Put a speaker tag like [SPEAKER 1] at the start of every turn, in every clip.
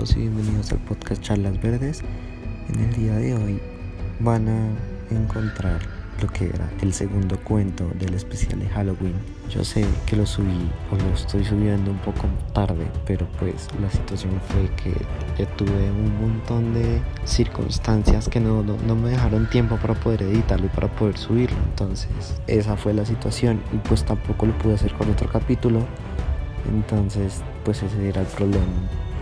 [SPEAKER 1] todos y bienvenidos al podcast Charlas Verdes. En el día de hoy van a encontrar lo que era el segundo cuento del especial de Halloween. Yo sé que lo subí o lo estoy subiendo un poco tarde, pero pues la situación fue que tuve un montón de circunstancias que no, no, no me dejaron tiempo para poder editarlo y para poder subirlo. Entonces esa fue la situación y pues tampoco lo pude hacer con otro capítulo. Entonces pues ese era el problema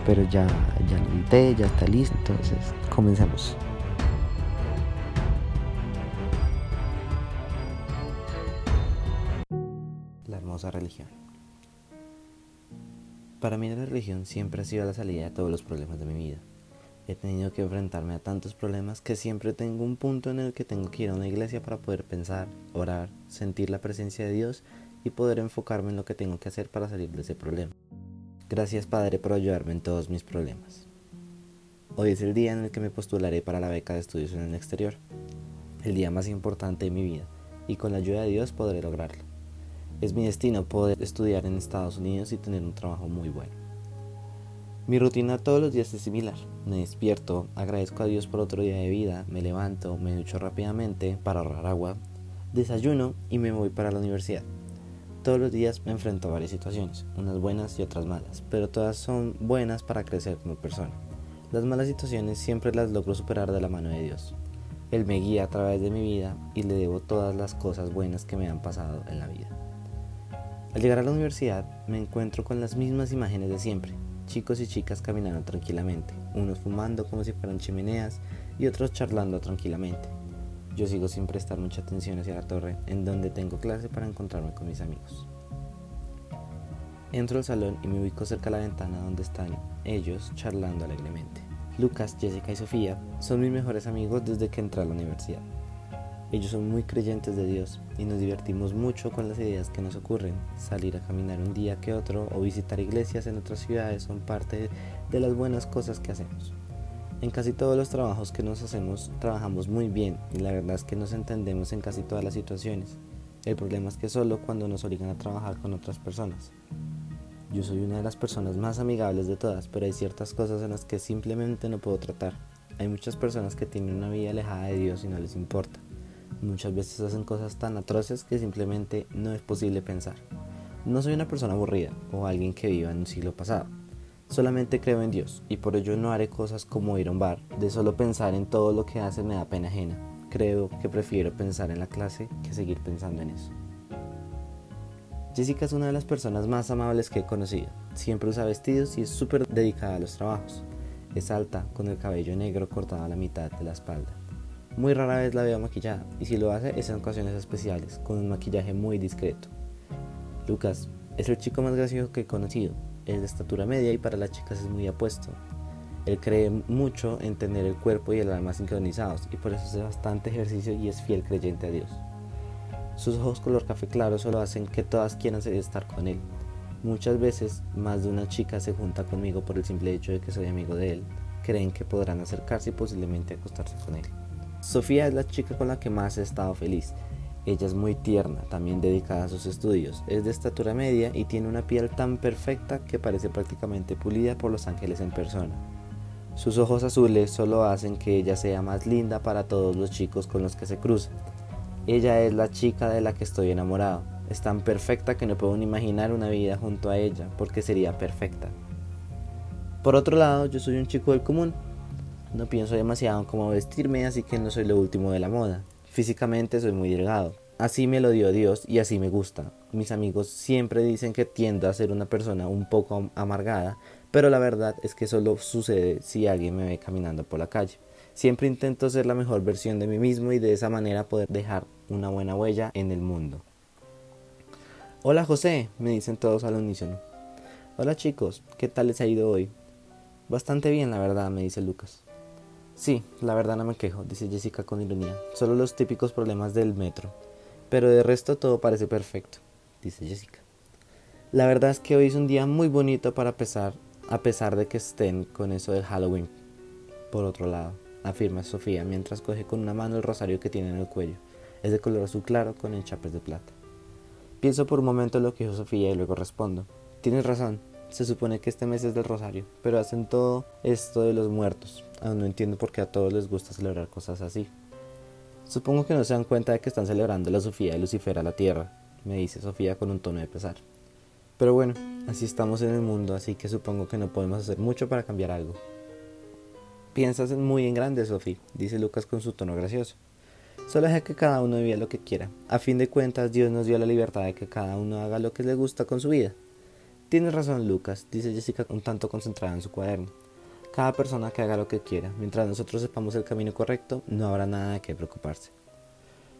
[SPEAKER 1] pero ya, ya lo edité, ya está listo, entonces comencemos. La hermosa religión. Para mí la religión siempre ha sido la salida de todos los problemas de mi vida. He tenido que enfrentarme a tantos problemas que siempre tengo un punto en el que tengo que ir a una iglesia para poder pensar, orar, sentir la presencia de Dios y poder enfocarme en lo que tengo que hacer para salir de ese problema. Gracias Padre por ayudarme en todos mis problemas. Hoy es el día en el que me postularé para la beca de estudios en el exterior, el día más importante de mi vida, y con la ayuda de Dios podré lograrlo. Es mi destino poder estudiar en Estados Unidos y tener un trabajo muy bueno. Mi rutina todos los días es similar. Me despierto, agradezco a Dios por otro día de vida, me levanto, me ducho rápidamente para ahorrar agua, desayuno y me voy para la universidad. Todos los días me enfrento a varias situaciones, unas buenas y otras malas, pero todas son buenas para crecer como persona. Las malas situaciones siempre las logro superar de la mano de Dios. Él me guía a través de mi vida y le debo todas las cosas buenas que me han pasado en la vida. Al llegar a la universidad me encuentro con las mismas imágenes de siempre, chicos y chicas caminando tranquilamente, unos fumando como si fueran chimeneas y otros charlando tranquilamente. Yo sigo sin prestar mucha atención hacia la torre, en donde tengo clase para encontrarme con mis amigos. Entro al salón y me ubico cerca de la ventana donde están ellos charlando alegremente. Lucas, Jessica y Sofía son mis mejores amigos desde que entré a la universidad. Ellos son muy creyentes de Dios y nos divertimos mucho con las ideas que nos ocurren. Salir a caminar un día que otro o visitar iglesias en otras ciudades son parte de las buenas cosas que hacemos. En casi todos los trabajos que nos hacemos trabajamos muy bien y la verdad es que nos entendemos en casi todas las situaciones. El problema es que solo cuando nos obligan a trabajar con otras personas. Yo soy una de las personas más amigables de todas, pero hay ciertas cosas en las que simplemente no puedo tratar. Hay muchas personas que tienen una vida alejada de Dios y no les importa. Muchas veces hacen cosas tan atroces que simplemente no es posible pensar. No soy una persona aburrida o alguien que viva en un siglo pasado Solamente creo en Dios y por ello no haré cosas como ir a un bar. De solo pensar en todo lo que hace me da pena ajena. Creo que prefiero pensar en la clase que seguir pensando en eso. Jessica es una de las personas más amables que he conocido. Siempre usa vestidos y es súper dedicada a los trabajos. Es alta, con el cabello negro cortado a la mitad de la espalda. Muy rara vez la veo maquillada y si lo hace es en ocasiones especiales, con un maquillaje muy discreto. Lucas es el chico más gracioso que he conocido es de estatura media y para las chicas es muy apuesto. Él cree mucho en tener el cuerpo y el alma sincronizados y por eso hace bastante ejercicio y es fiel creyente a Dios. Sus ojos color café claro solo hacen que todas quieran estar con él. Muchas veces más de una chica se junta conmigo por el simple hecho de que soy amigo de él. Creen que podrán acercarse y posiblemente acostarse con él. Sofía es la chica con la que más he estado feliz ella es muy tierna, también dedicada a sus estudios. Es de estatura media y tiene una piel tan perfecta que parece prácticamente pulida por los ángeles en persona. Sus ojos azules solo hacen que ella sea más linda para todos los chicos con los que se cruza. Ella es la chica de la que estoy enamorado. Es tan perfecta que no puedo ni imaginar una vida junto a ella, porque sería perfecta. Por otro lado, yo soy un chico del común. No pienso demasiado en cómo vestirme, así que no soy lo último de la moda. Físicamente soy muy delgado. Así me lo dio Dios y así me gusta. Mis amigos siempre dicen que tiendo a ser una persona un poco amargada, pero la verdad es que solo sucede si alguien me ve caminando por la calle. Siempre intento ser la mejor versión de mí mismo y de esa manera poder dejar una buena huella en el mundo. Hola José, me dicen todos al unísono. Hola chicos, ¿qué tal les ha ido hoy? Bastante bien, la verdad, me dice Lucas. Sí, la verdad no me quejo, dice Jessica con ironía. Solo los típicos problemas del metro. Pero de resto todo parece perfecto, dice Jessica. La verdad es que hoy es un día muy bonito para pesar, a pesar de que estén con eso del Halloween. Por otro lado, afirma Sofía mientras coge con una mano el rosario que tiene en el cuello. Es de color azul claro con enchapes de plata. Pienso por un momento lo que dijo Sofía y luego respondo. Tienes razón, Se supone que este mes es del Rosario, pero hacen todo esto de los muertos. Aún no entiendo por qué a todos les gusta celebrar cosas así. Supongo que no se dan cuenta de que están celebrando la Sofía de Lucifer a la Tierra, me dice Sofía con un tono de pesar. Pero bueno, así estamos en el mundo, así que supongo que no podemos hacer mucho para cambiar algo. Piensas muy en grande, Sofía, dice Lucas con su tono gracioso. Solo deja que cada uno viva lo que quiera. A fin de cuentas, Dios nos dio la libertad de que cada uno haga lo que le gusta con su vida. Tienes razón, Lucas, dice Jessica un tanto concentrada en su cuaderno. Cada persona que haga lo que quiera, mientras nosotros sepamos el camino correcto, no habrá nada de qué preocuparse.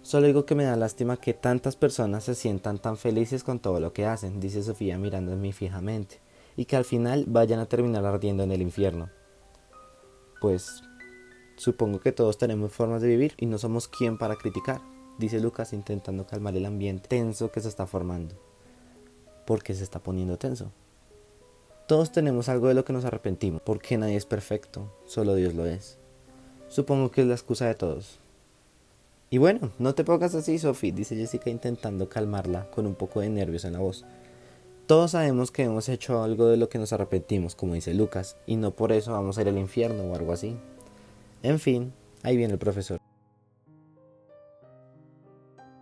[SPEAKER 1] Solo digo que me da lástima que tantas personas se sientan tan felices con todo lo que hacen, dice Sofía mirándome fijamente, y que al final vayan a terminar ardiendo en el infierno. Pues supongo que todos tenemos formas de vivir y no somos quien para criticar, dice Lucas intentando calmar el ambiente tenso que se está formando. ¿Por qué se está poniendo tenso? Todos tenemos algo de lo que nos arrepentimos, porque nadie es perfecto, solo Dios lo es. Supongo que es la excusa de todos. Y bueno, no te pongas así, Sophie, dice Jessica intentando calmarla con un poco de nervios en la voz. Todos sabemos que hemos hecho algo de lo que nos arrepentimos, como dice Lucas, y no por eso vamos a ir al infierno o algo así. En fin, ahí viene el profesor.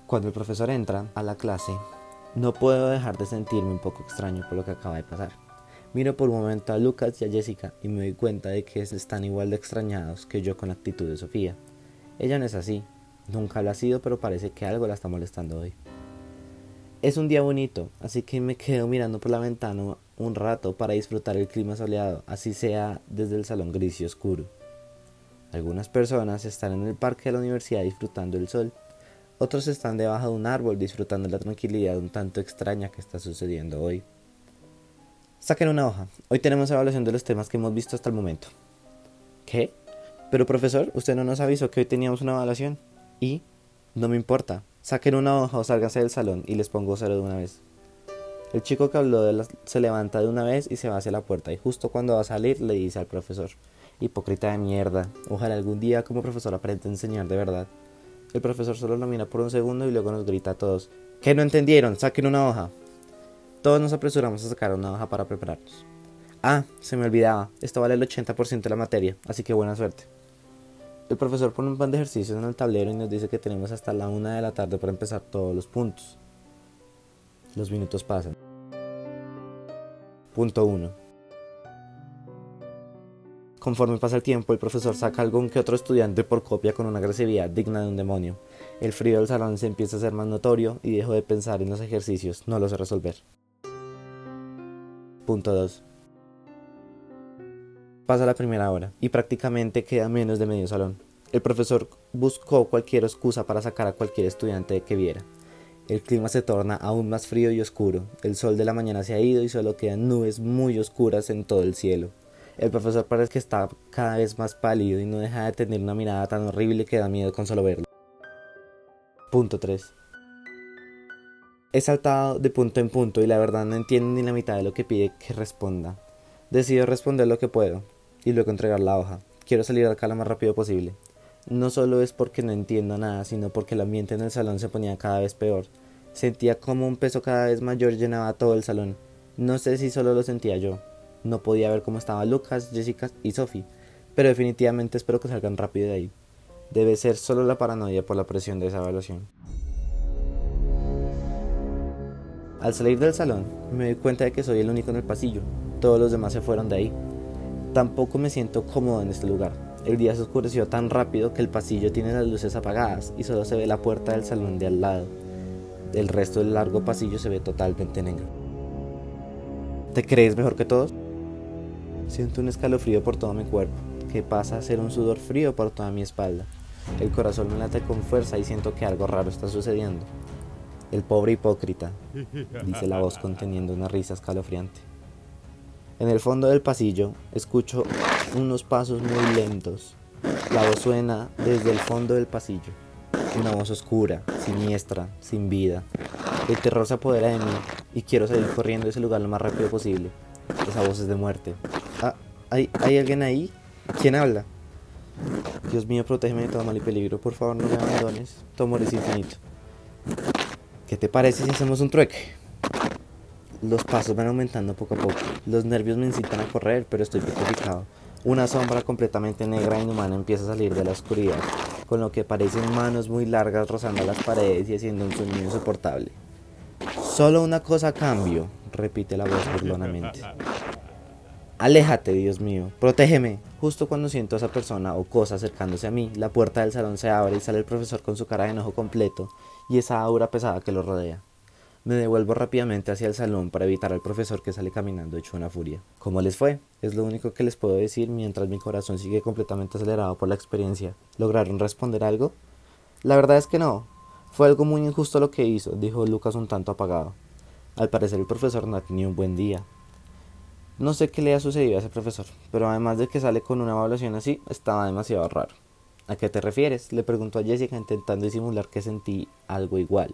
[SPEAKER 1] Cuando el profesor entra a la clase, no puedo dejar de sentirme un poco extraño por lo que acaba de pasar. Miro por un momento a Lucas y a Jessica y me doy cuenta de que están igual de extrañados que yo con la actitud de Sofía. Ella no es así, nunca lo ha sido, pero parece que algo la está molestando hoy. Es un día bonito, así que me quedo mirando por la ventana un rato para disfrutar el clima soleado, así sea desde el salón gris y oscuro. Algunas personas están en el parque de la universidad disfrutando el sol, otros están debajo de un árbol disfrutando la tranquilidad un tanto extraña que está sucediendo hoy. Saquen una hoja. Hoy tenemos evaluación de los temas que hemos visto hasta el momento. ¿Qué? Pero profesor, usted no nos avisó que hoy teníamos una evaluación. Y no me importa. Saquen una hoja o sálganse del salón y les pongo cero de una vez. El chico que habló de se levanta de una vez y se va hacia la puerta y justo cuando va a salir le dice al profesor, hipócrita de mierda, ojalá algún día como profesor aprenda a enseñar de verdad. El profesor solo lo mira por un segundo y luego nos grita a todos, ¿qué no entendieron? Saquen una hoja. Todos nos apresuramos a sacar una hoja para prepararnos. Ah, se me olvidaba, esto vale el 80% de la materia, así que buena suerte. El profesor pone un pan de ejercicios en el tablero y nos dice que tenemos hasta la una de la tarde para empezar todos los puntos. Los minutos pasan. Punto 1. Conforme pasa el tiempo, el profesor saca algún que otro estudiante por copia con una agresividad digna de un demonio. El frío del salón se empieza a hacer más notorio y dejo de pensar en los ejercicios, no los resolver. Punto 2. Pasa la primera hora y prácticamente queda menos de medio salón. El profesor buscó cualquier excusa para sacar a cualquier estudiante que viera. El clima se torna aún más frío y oscuro. El sol de la mañana se ha ido y solo quedan nubes muy oscuras en todo el cielo. El profesor parece que está cada vez más pálido y no deja de tener una mirada tan horrible que da miedo con solo verlo. Punto 3. He saltado de punto en punto y la verdad no entiendo ni la mitad de lo que pide que responda. Decido responder lo que puedo y luego entregar la hoja. Quiero salir de acá lo más rápido posible. No solo es porque no entiendo nada, sino porque el ambiente en el salón se ponía cada vez peor. Sentía como un peso cada vez mayor llenaba todo el salón. No sé si solo lo sentía yo. No podía ver cómo estaban Lucas, Jessica y Sophie, pero definitivamente espero que salgan rápido de ahí. Debe ser solo la paranoia por la presión de esa evaluación. Al salir del salón, me doy cuenta de que soy el único en el pasillo. Todos los demás se fueron de ahí. Tampoco me siento cómodo en este lugar. El día se oscureció tan rápido que el pasillo tiene las luces apagadas y solo se ve la puerta del salón de al lado. El resto del largo pasillo se ve totalmente negro. ¿Te crees mejor que todos? Siento un escalofrío por todo mi cuerpo, que pasa a ser un sudor frío por toda mi espalda. El corazón me late con fuerza y siento que algo raro está sucediendo. El pobre hipócrita, dice la voz conteniendo una risa escalofriante. En el fondo del pasillo escucho unos pasos muy lentos. La voz suena desde el fondo del pasillo. Una voz oscura, siniestra, sin vida. El terror se apodera de mí y quiero salir corriendo de ese lugar lo más rápido posible. Esa voz es de muerte. ¿Hay, ¿hay alguien ahí? ¿Quién habla? Dios mío, protégeme de todo mal y peligro. Por favor, no me abandones. Tu es infinito. ¿Qué te parece si hacemos un trueque? Los pasos van aumentando poco a poco. Los nervios me incitan a correr, pero estoy petrificado. Una sombra completamente negra e inhumana empieza a salir de la oscuridad, con lo que parecen manos muy largas rozando las paredes y haciendo un sonido insoportable. Solo una cosa a cambio, repite la voz burlonamente. Aléjate, Dios mío, protégeme. Justo cuando siento a esa persona o cosa acercándose a mí, la puerta del salón se abre y sale el profesor con su cara de enojo completo y esa aura pesada que lo rodea. Me devuelvo rápidamente hacia el salón para evitar al profesor que sale caminando hecho una furia. ¿Cómo les fue? Es lo único que les puedo decir mientras mi corazón sigue completamente acelerado por la experiencia. ¿Lograron responder algo? La verdad es que no. Fue algo muy injusto lo que hizo, dijo Lucas un tanto apagado. Al parecer el profesor no ha un buen día. No sé qué le ha sucedido a ese profesor, pero además de que sale con una evaluación así, estaba demasiado raro. ¿A qué te refieres? le preguntó a Jessica intentando disimular que sentí algo igual.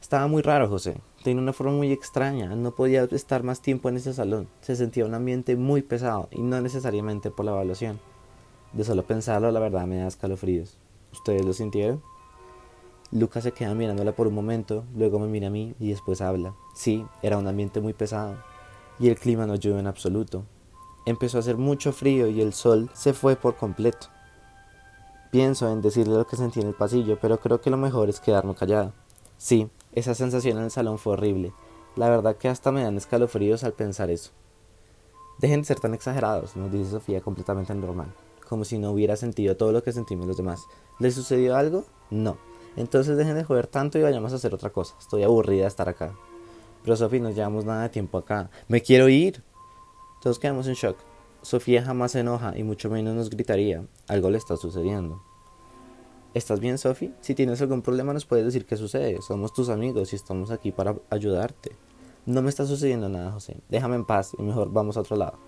[SPEAKER 1] Estaba muy raro, José. Tenía una forma muy extraña. No podía estar más tiempo en ese salón. Se sentía un ambiente muy pesado y no necesariamente por la evaluación. De solo pensarlo, la verdad me da escalofríos. ¿Ustedes lo sintieron? Lucas se queda mirándola por un momento, luego me mira a mí y después habla. Sí, era un ambiente muy pesado y el clima no ayudó en absoluto. Empezó a hacer mucho frío y el sol se fue por completo. Pienso en decirle lo que sentí en el pasillo, pero creo que lo mejor es quedarme callado. Sí, esa sensación en el salón fue horrible. La verdad que hasta me dan escalofríos al pensar eso. Dejen de ser tan exagerados, nos dice Sofía completamente normal, como si no hubiera sentido todo lo que sentimos los demás. ¿Le sucedió algo? No. Entonces dejen de joder tanto y vayamos a hacer otra cosa. Estoy aburrida de estar acá. Pero Sofía, no llevamos nada de tiempo acá. Me quiero ir. Todos quedamos en shock. Sofía jamás se enoja y mucho menos nos gritaría. Algo le está sucediendo. ¿Estás bien, Sofía? Si tienes algún problema nos puedes decir qué sucede. Somos tus amigos y estamos aquí para ayudarte. No me está sucediendo nada, José. Déjame en paz y mejor vamos a otro lado.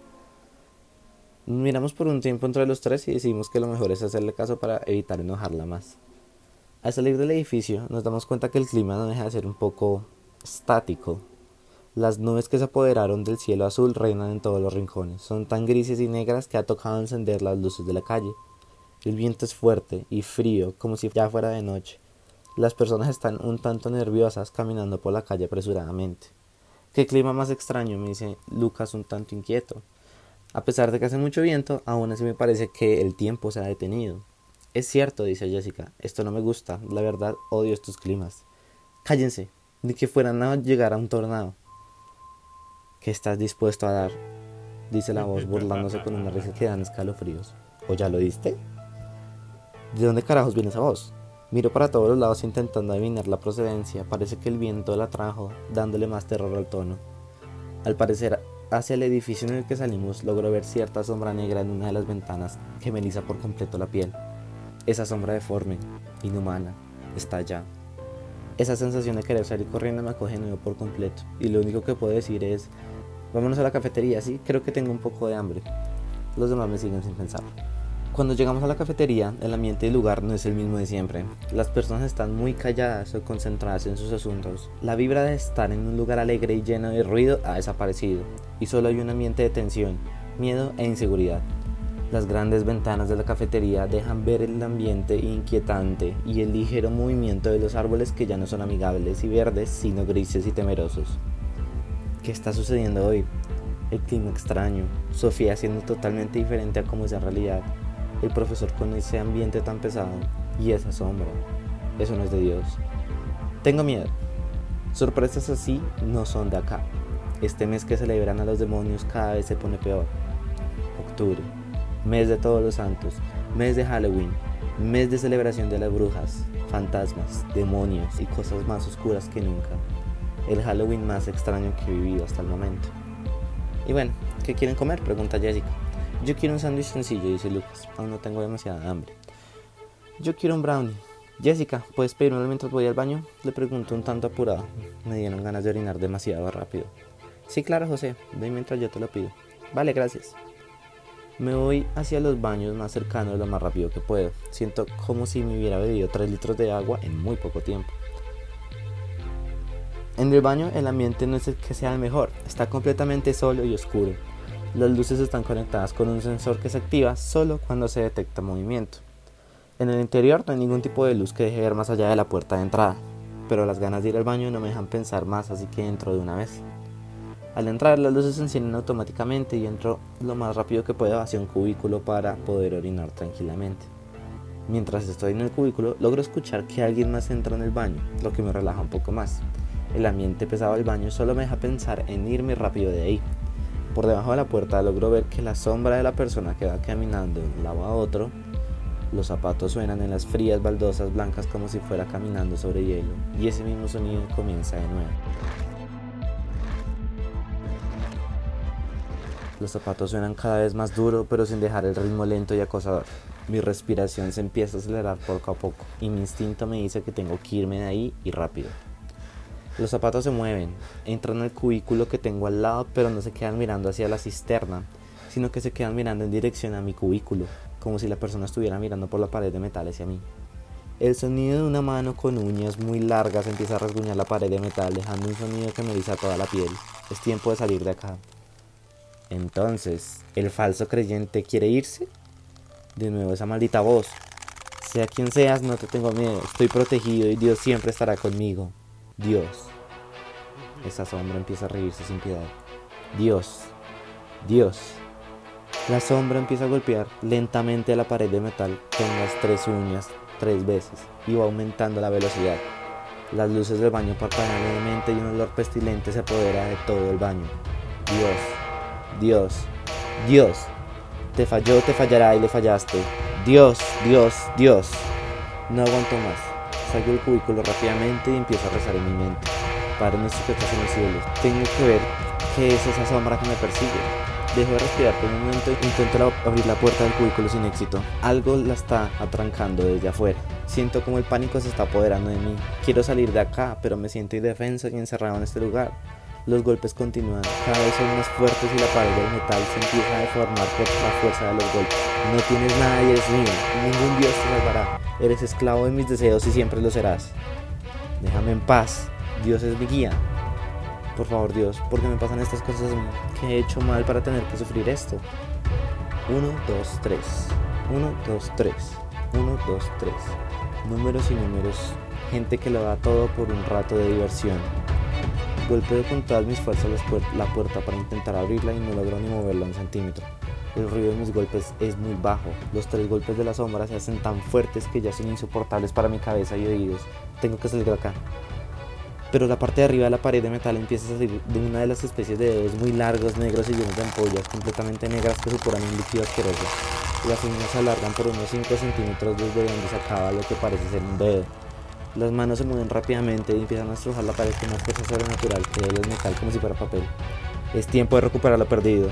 [SPEAKER 1] Miramos por un tiempo entre los tres y decidimos que lo mejor es hacerle caso para evitar enojarla más. Al salir del edificio nos damos cuenta que el clima no deja de ser un poco estático. Las nubes que se apoderaron del cielo azul reinan en todos los rincones. Son tan grises y negras que ha tocado encender las luces de la calle. El viento es fuerte y frío, como si ya fuera de noche. Las personas están un tanto nerviosas caminando por la calle apresuradamente. Qué clima más extraño, me dice Lucas un tanto inquieto. A pesar de que hace mucho viento, aún así me parece que el tiempo se ha detenido. Es cierto, dice Jessica, esto no me gusta, la verdad odio estos climas. Cállense, ni que fueran a llegar a un tornado. ¿Qué estás dispuesto a dar? dice la voz burlándose con una risa que dan escalofríos. ¿O ya lo diste? ¿De dónde carajos viene esa voz? Miro para todos los lados intentando adivinar la procedencia. Parece que el viento la trajo, dándole más terror al tono. Al parecer, hacia el edificio en el que salimos, logro ver cierta sombra negra en una de las ventanas que me lisa por completo la piel. Esa sombra deforme, inhumana, está allá, esa sensación de querer salir corriendo me acoge nuevo por completo. Y lo único que puedo decir es, vámonos a la cafetería, sí, creo que tengo un poco de hambre. Los demás me siguen sin pensar. Cuando llegamos a la cafetería, el ambiente del lugar no es el mismo de siempre. Las personas están muy calladas o concentradas en sus asuntos. La vibra de estar en un lugar alegre y lleno de ruido ha desaparecido, y solo hay un ambiente de tensión, miedo e inseguridad. Las grandes ventanas de la cafetería dejan ver el ambiente inquietante y el ligero movimiento de los árboles que ya no son amigables y verdes, sino grises y temerosos. ¿Qué está sucediendo hoy? El clima extraño, Sofía siendo totalmente diferente a como es en realidad, el profesor con ese ambiente tan pesado y esa sombra. Eso no es de Dios. Tengo miedo. Sorpresas así no son de acá. Este mes que celebran a los demonios cada vez se pone peor. Octubre mes de todos los santos, mes de Halloween, mes de celebración de las brujas, fantasmas, demonios y cosas más oscuras que nunca. El Halloween más extraño que he vivido hasta el momento. Y bueno, ¿qué quieren comer? Pregunta Jessica. Yo quiero un sándwich sencillo, dice Lucas. Aún no tengo demasiada hambre. Yo quiero un brownie. Jessica, ¿puedes pedirme mientras voy al baño? Le pregunto un tanto apurado. Me dieron ganas de orinar demasiado rápido. Sí, claro, José. Ven mientras yo te lo pido. Vale, gracias. Me voy hacia los baños más cercanos lo más rápido que puedo. Siento como si me hubiera bebido 3 litros de agua en muy poco tiempo. En el baño el ambiente no es el que sea el mejor, está completamente solo y oscuro. Las luces están conectadas con un sensor que se activa solo cuando se detecta movimiento. En el interior no hay ningún tipo de luz que deje ver más allá de la puerta de entrada, pero las ganas de ir al baño no me dejan pensar más así que entro de una vez. Al entrar las luces se encienden automáticamente y entro lo más rápido que puedo hacia un cubículo para poder orinar tranquilamente. Mientras estoy en el cubículo logro escuchar que alguien más entra en el baño, lo que me relaja un poco más. El ambiente pesado del baño solo me deja pensar en irme rápido de ahí. Por debajo de la puerta logro ver que la sombra de la persona que va caminando de un lado a otro los zapatos suenan en las frías baldosas blancas como si fuera caminando sobre hielo, y ese mismo sonido comienza de nuevo. Los zapatos suenan cada vez más duro, pero sin dejar el ritmo lento y acosador. Mi respiración se empieza a acelerar poco a poco, y mi instinto me dice que tengo que irme de ahí y rápido. Los zapatos se mueven, entran en el cubículo que tengo al lado, pero no se quedan mirando hacia la cisterna, sino que se quedan mirando en dirección a mi cubículo, como si la persona estuviera mirando por la pared de metal hacia mí. El sonido de una mano con uñas muy largas empieza a rasguñar la pared de metal, dejando un sonido que me eriza toda la piel. Es tiempo de salir de acá. Entonces, ¿el falso creyente quiere irse? De nuevo esa maldita voz. Sea quien seas, no te tengo miedo. Estoy protegido y Dios siempre estará conmigo. Dios. Esa sombra empieza a reírse sin piedad. Dios. Dios. La sombra empieza a golpear lentamente la pared de metal con las tres uñas tres veces y va aumentando la velocidad. Las luces del baño parpadean levemente y un olor pestilente se apodera de todo el baño. Dios, Dios, Dios, te falló, te fallará y le fallaste. Dios, Dios, Dios. No aguanto más. Salgo del cubículo rápidamente y empiezo a rezar en mi mente. Padre nuestro que estás en el cielo, tengo que ver qué es esa sombra que me persigue. Dejo de respirar por un momento e intento abrir la puerta del cubículo sin éxito. Algo la está atrancando desde afuera. Siento como el pánico se está apoderando de mí. Quiero salir de acá, pero me siento indefenso y encerrado en este lugar. Los golpes continúan, cada vez son más fuertes y la pared del metal se empieza a deformar por la fuerza de los golpes. No tienes nada y eres mío, ningún dios te salvará. Eres esclavo de mis deseos y siempre lo serás. Déjame en paz, Dios es mi guía, por favor, Dios, ¿por qué me pasan estas cosas que he hecho mal para tener que sufrir esto? 1, 2, 3. 1, 2, 3. 1, 2, 3. Números y números. Gente que lo da todo por un rato de diversión. Golpeo con todas mis fuerzas la puerta para intentar abrirla y no logro ni moverla un centímetro. El ruido de mis golpes es muy bajo. Los tres golpes de la sombra se hacen tan fuertes que ya son insoportables para mi cabeza y oídos. Tengo que salir de acá pero la parte de arriba de la pared de metal empieza a salir de una de las especies de dedos muy largos, negros y llenos de ampollas completamente negras que supuran un líquido asqueroso. Las uñas se alargan por unos 5 centímetros desde donde se acaba lo que parece ser un dedo. Las manos se mueven rápidamente y empiezan a estrujar la pared con una fuerza sobrenatural que el metal como si fuera papel. Es tiempo de recuperar lo perdido.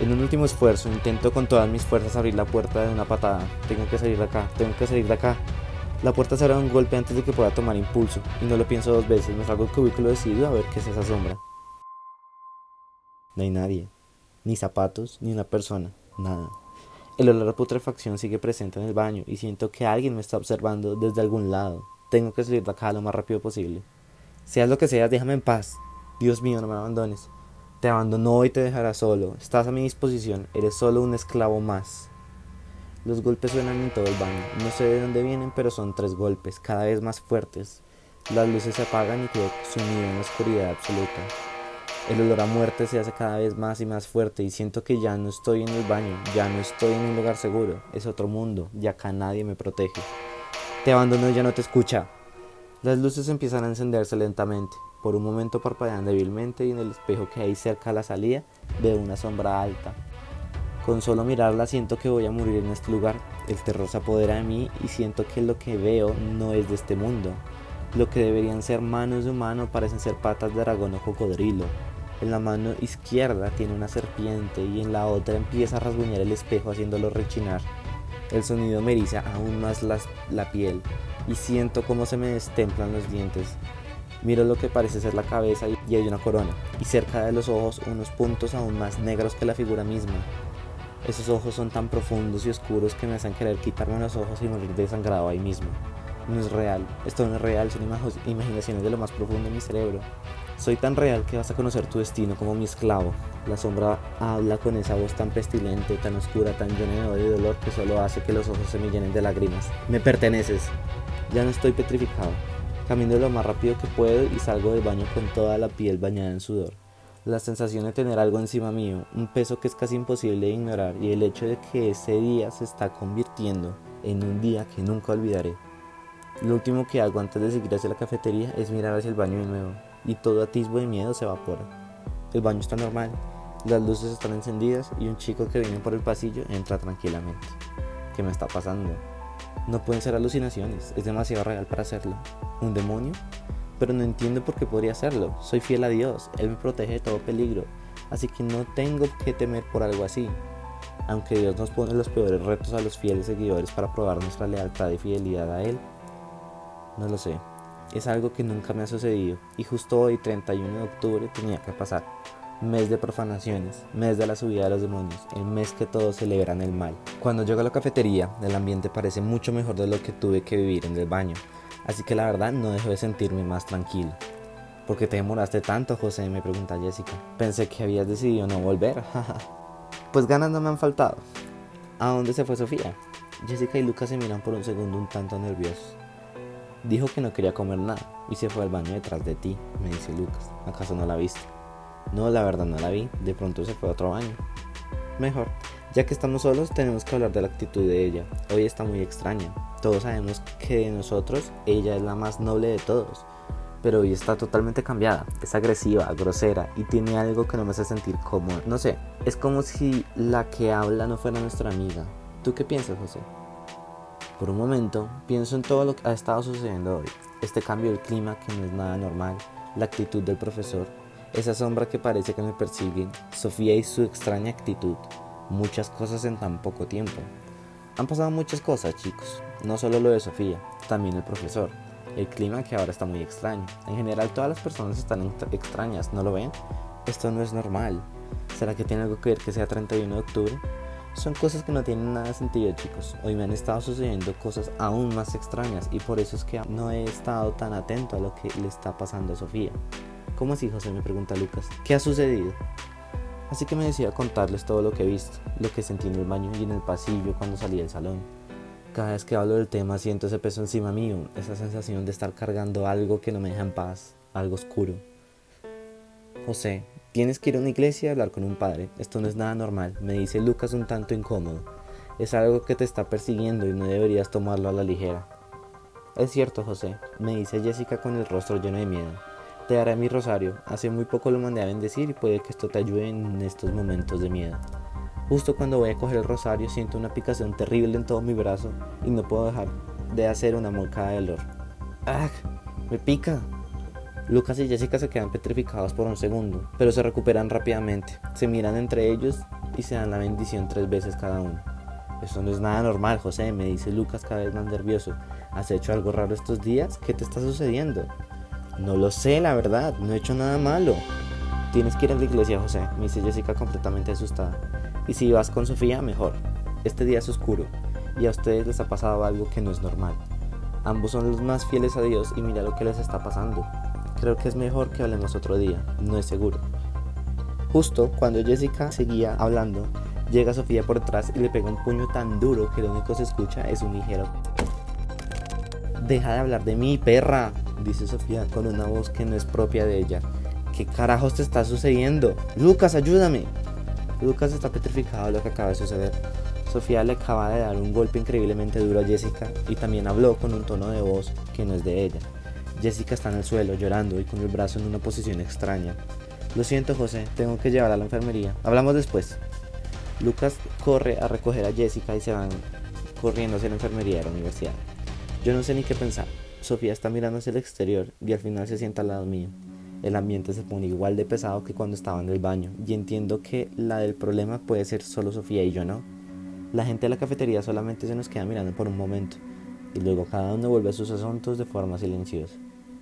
[SPEAKER 1] En un último esfuerzo intento con todas mis fuerzas abrir la puerta de una patada. Tengo que salir de acá, tengo que salir de acá. La puerta se abre un golpe antes de que pueda tomar impulso, y no lo pienso dos veces, me salgo del cubículo decidido a ver qué es esa sombra. No hay nadie, ni zapatos, ni una persona, nada. El olor a putrefacción sigue presente en el baño y siento que alguien me está observando desde algún lado. Tengo que salir de acá lo más rápido posible. Seas lo que seas, déjame en paz. Dios mío, no me abandones. Te abandono y te dejará solo. Estás a mi disposición. Eres solo un esclavo más. Los golpes suenan en todo el baño. No sé de dónde vienen, pero son tres golpes, cada vez más fuertes. Las luces se apagan y quedo sumido en la oscuridad absoluta. El olor a muerte se hace cada vez más y más fuerte y siento que ya no estoy en el baño, ya no estoy en un lugar seguro, es otro mundo y acá nadie me protege. Te abandono y ya no te escucha. Las luces empiezan a encenderse lentamente. Por un momento parpadean débilmente y en el espejo que hay cerca a la salida veo una sombra alta, con solo mirarla siento que voy a morir en este lugar. El terror se apodera de mí y siento que lo que veo no es de este mundo. Lo que deberían ser manos de humano parecen ser patas de dragón o cocodrilo. En la mano izquierda tiene una serpiente y en la otra empieza a rasguñar el espejo haciéndolo rechinar. El sonido me eriza aún más la piel y siento cómo se me destemplan los dientes. Miro lo que parece ser la cabeza y hay una corona, y cerca de los ojos unos puntos aún más negros que la figura misma. Esos ojos son tan profundos y oscuros que me hacen querer quitarme los ojos y morir desangrado ahí mismo. No es real, esto no es real, son imaginaciones de lo más profundo de mi cerebro. Soy tan real que vas a conocer tu destino como mi esclavo. La sombra habla con esa voz tan pestilente, tan oscura, tan llena de odio y dolor que solo hace que los ojos se me llenen de lágrimas. Me perteneces. Ya no estoy petrificado. Camino lo más rápido que puedo y salgo del baño con toda la piel bañada en sudor. La sensación de tener algo encima mío, un peso que es casi imposible de ignorar y el hecho de que ese día se está convirtiendo en un día que nunca olvidaré. Lo último que hago antes de seguir hacia la cafetería es mirar hacia el baño de nuevo y todo atisbo de miedo se evapora. El baño está normal, las luces están encendidas y un chico que viene por el pasillo entra tranquilamente. ¿Qué me está pasando? No pueden ser alucinaciones, es demasiado real para hacerlo. ¿Un demonio? Pero no entiendo por qué podría hacerlo. Soy fiel a Dios, Él me protege de todo peligro, así que no tengo que temer por algo así. Aunque Dios nos pone los peores retos a los fieles seguidores para probar nuestra lealtad y fidelidad a Él, no lo sé. Es algo que nunca me ha sucedido y justo hoy, 31 de octubre, tenía que pasar. Mes de profanaciones, mes de la subida de los demonios, el mes que todos celebran el mal. Cuando llego a la cafetería, el ambiente parece mucho mejor de lo que tuve que vivir en el baño, así que la verdad no dejo de sentirme más tranquilo. ¿Por qué te demoraste tanto, José? me pregunta Jessica. Pensé que habías decidido no volver. pues ganas no me han faltado. ¿A dónde se fue Sofía? Jessica y Lucas se miran por un segundo un tanto nerviosos. Dijo que no quería comer nada y se fue al baño detrás de ti, me dice Lucas. ¿Acaso no la viste? No, la verdad no la vi. De pronto se fue a otro baño. Mejor. Ya que estamos solos, tenemos que hablar de la actitud de ella. Hoy está muy extraña. Todos sabemos que de nosotros ella es la más noble de todos. Pero hoy está totalmente cambiada. Es agresiva, grosera y tiene algo que no me hace sentir cómodo. No sé, es como si la que habla no fuera nuestra amiga. ¿Tú qué piensas, José? Por un momento, pienso en todo lo que ha estado sucediendo hoy. Este cambio del clima que no es nada normal, la actitud del profesor, esa sombra que parece que me persigue, Sofía y su extraña actitud, muchas cosas en tan poco tiempo. Han pasado muchas cosas, chicos, no solo lo de Sofía, también el profesor, el clima que ahora está muy extraño. En general todas las personas están extrañas, ¿no lo ven? Esto no es normal. ¿Será que tiene algo que ver que sea 31 de octubre? Son cosas que no tienen nada de sentido, chicos. Hoy me han estado sucediendo cosas aún más extrañas y por eso es que no he estado tan atento a lo que le está pasando a Sofía. ¿Cómo así, José? me pregunta Lucas. ¿Qué ha sucedido? Así que me decía contarles todo lo que he visto, lo que sentí en el baño y en el pasillo cuando salí del salón. Cada vez que hablo del tema siento ese peso encima mío, esa sensación de estar cargando algo que no me deja en paz, algo oscuro. José, Tienes que ir a una iglesia y hablar con un padre. Esto no es nada normal, me dice Lucas un tanto incómodo. Es algo que te está persiguiendo y no deberías tomarlo a la ligera. Es cierto, José, me dice Jessica con el rostro lleno de miedo. Te daré mi rosario. Hace muy poco lo mandé a bendecir y puede que esto te ayude en estos momentos de miedo. Justo cuando voy a coger el rosario siento una picación terrible en todo mi brazo y no puedo dejar de hacer una molcada de dolor. ¡Ah! ¡Me pica! Lucas y Jessica se quedan petrificados por un segundo, pero se recuperan rápidamente. Se miran entre ellos y se dan la bendición tres veces cada uno. Eso no es nada normal, José, me dice Lucas cada vez más nervioso. ¿Has hecho algo raro estos días? ¿Qué te está sucediendo? No lo sé, la verdad, no he hecho nada malo. Tienes que ir a la iglesia, José, me dice Jessica completamente asustada. Y si vas con Sofía, mejor. Este día es oscuro y a ustedes les ha pasado algo que no es normal. Ambos son los más fieles a Dios y mira lo que les está pasando. Creo que es mejor que hablemos otro día, no es seguro. Justo cuando Jessica seguía hablando, llega Sofía por detrás y le pega un puño tan duro que lo único que se escucha es un ligero. Deja de hablar de mí, perra, dice Sofía con una voz que no es propia de ella. ¿Qué carajos te está sucediendo? Lucas, ayúdame. Lucas está petrificado de lo que acaba de suceder. Sofía le acaba de dar un golpe increíblemente duro a Jessica y también habló con un tono de voz que no es de ella. Jessica está en el suelo llorando y con el brazo en una posición extraña. Lo siento José, tengo que llevarla a la enfermería. Hablamos después. Lucas corre a recoger a Jessica y se van corriendo hacia la enfermería de la universidad. Yo no sé ni qué pensar. Sofía está mirando hacia el exterior y al final se sienta al lado mío. El ambiente se pone igual de pesado que cuando estaba en el baño y entiendo que la del problema puede ser solo Sofía y yo no. La gente de la cafetería solamente se nos queda mirando por un momento y luego cada uno vuelve a sus asuntos de forma silenciosa.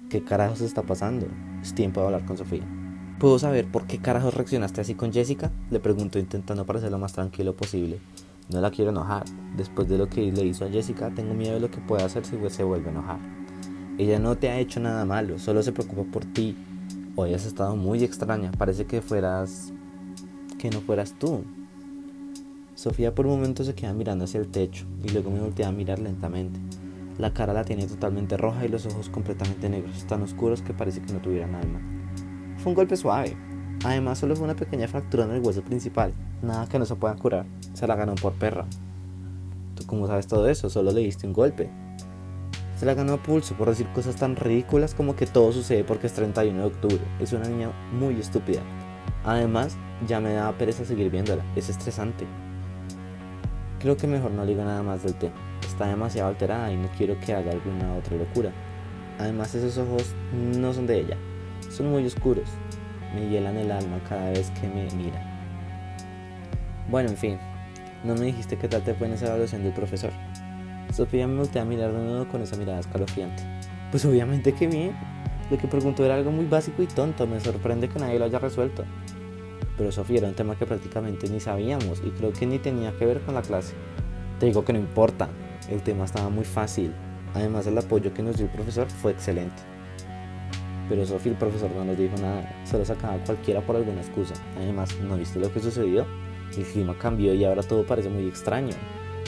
[SPEAKER 1] ¿Qué carajos está pasando? Es tiempo de hablar con Sofía. ¿Puedo saber por qué carajos reaccionaste así con Jessica? Le pregunto intentando parecer lo más tranquilo posible. No la quiero enojar. Después de lo que le hizo a Jessica, tengo miedo de lo que pueda hacer si se vuelve a enojar. Ella no te ha hecho nada malo, solo se preocupa por ti. Hoy has estado muy extraña, parece que fueras... que no fueras tú. Sofía por un momento se queda mirando hacia el techo y luego me voltea a mirar lentamente. La cara la tiene totalmente roja y los ojos completamente negros, tan oscuros que parece que no tuvieran alma. Fue un golpe suave. Además, solo fue una pequeña fractura en el hueso principal, nada que no se pueda curar. Se la ganó por perra. ¿Tú cómo sabes todo eso? Solo le diste un golpe. Se la ganó a pulso por decir cosas tan ridículas como que todo sucede porque es 31 de octubre. Es una niña muy estúpida. Además, ya me da pereza seguir viéndola. Es estresante. Creo que mejor no le digo nada más del tema. Está demasiado alterada y no quiero que haga alguna otra locura. Además, esos ojos no son de ella. Son muy oscuros. Me hielan el alma cada vez que me mira. Bueno, en fin. No me dijiste qué tal te fue en esa evaluación del profesor. Sofía me volteó a mirar de nuevo con esa mirada escalofriante. Pues obviamente que bien. Lo que preguntó era algo muy básico y tonto. Me sorprende que nadie lo haya resuelto. Pero Sofía era un tema que prácticamente ni sabíamos y creo que ni tenía que ver con la clase. Te digo que no importa. El tema estaba muy fácil. Además el apoyo que nos dio el profesor fue excelente. Pero Sofía el profesor no nos dijo nada, solo sacaba cualquiera por alguna excusa. Además, ¿no viste lo que sucedió? El clima cambió y ahora todo parece muy extraño.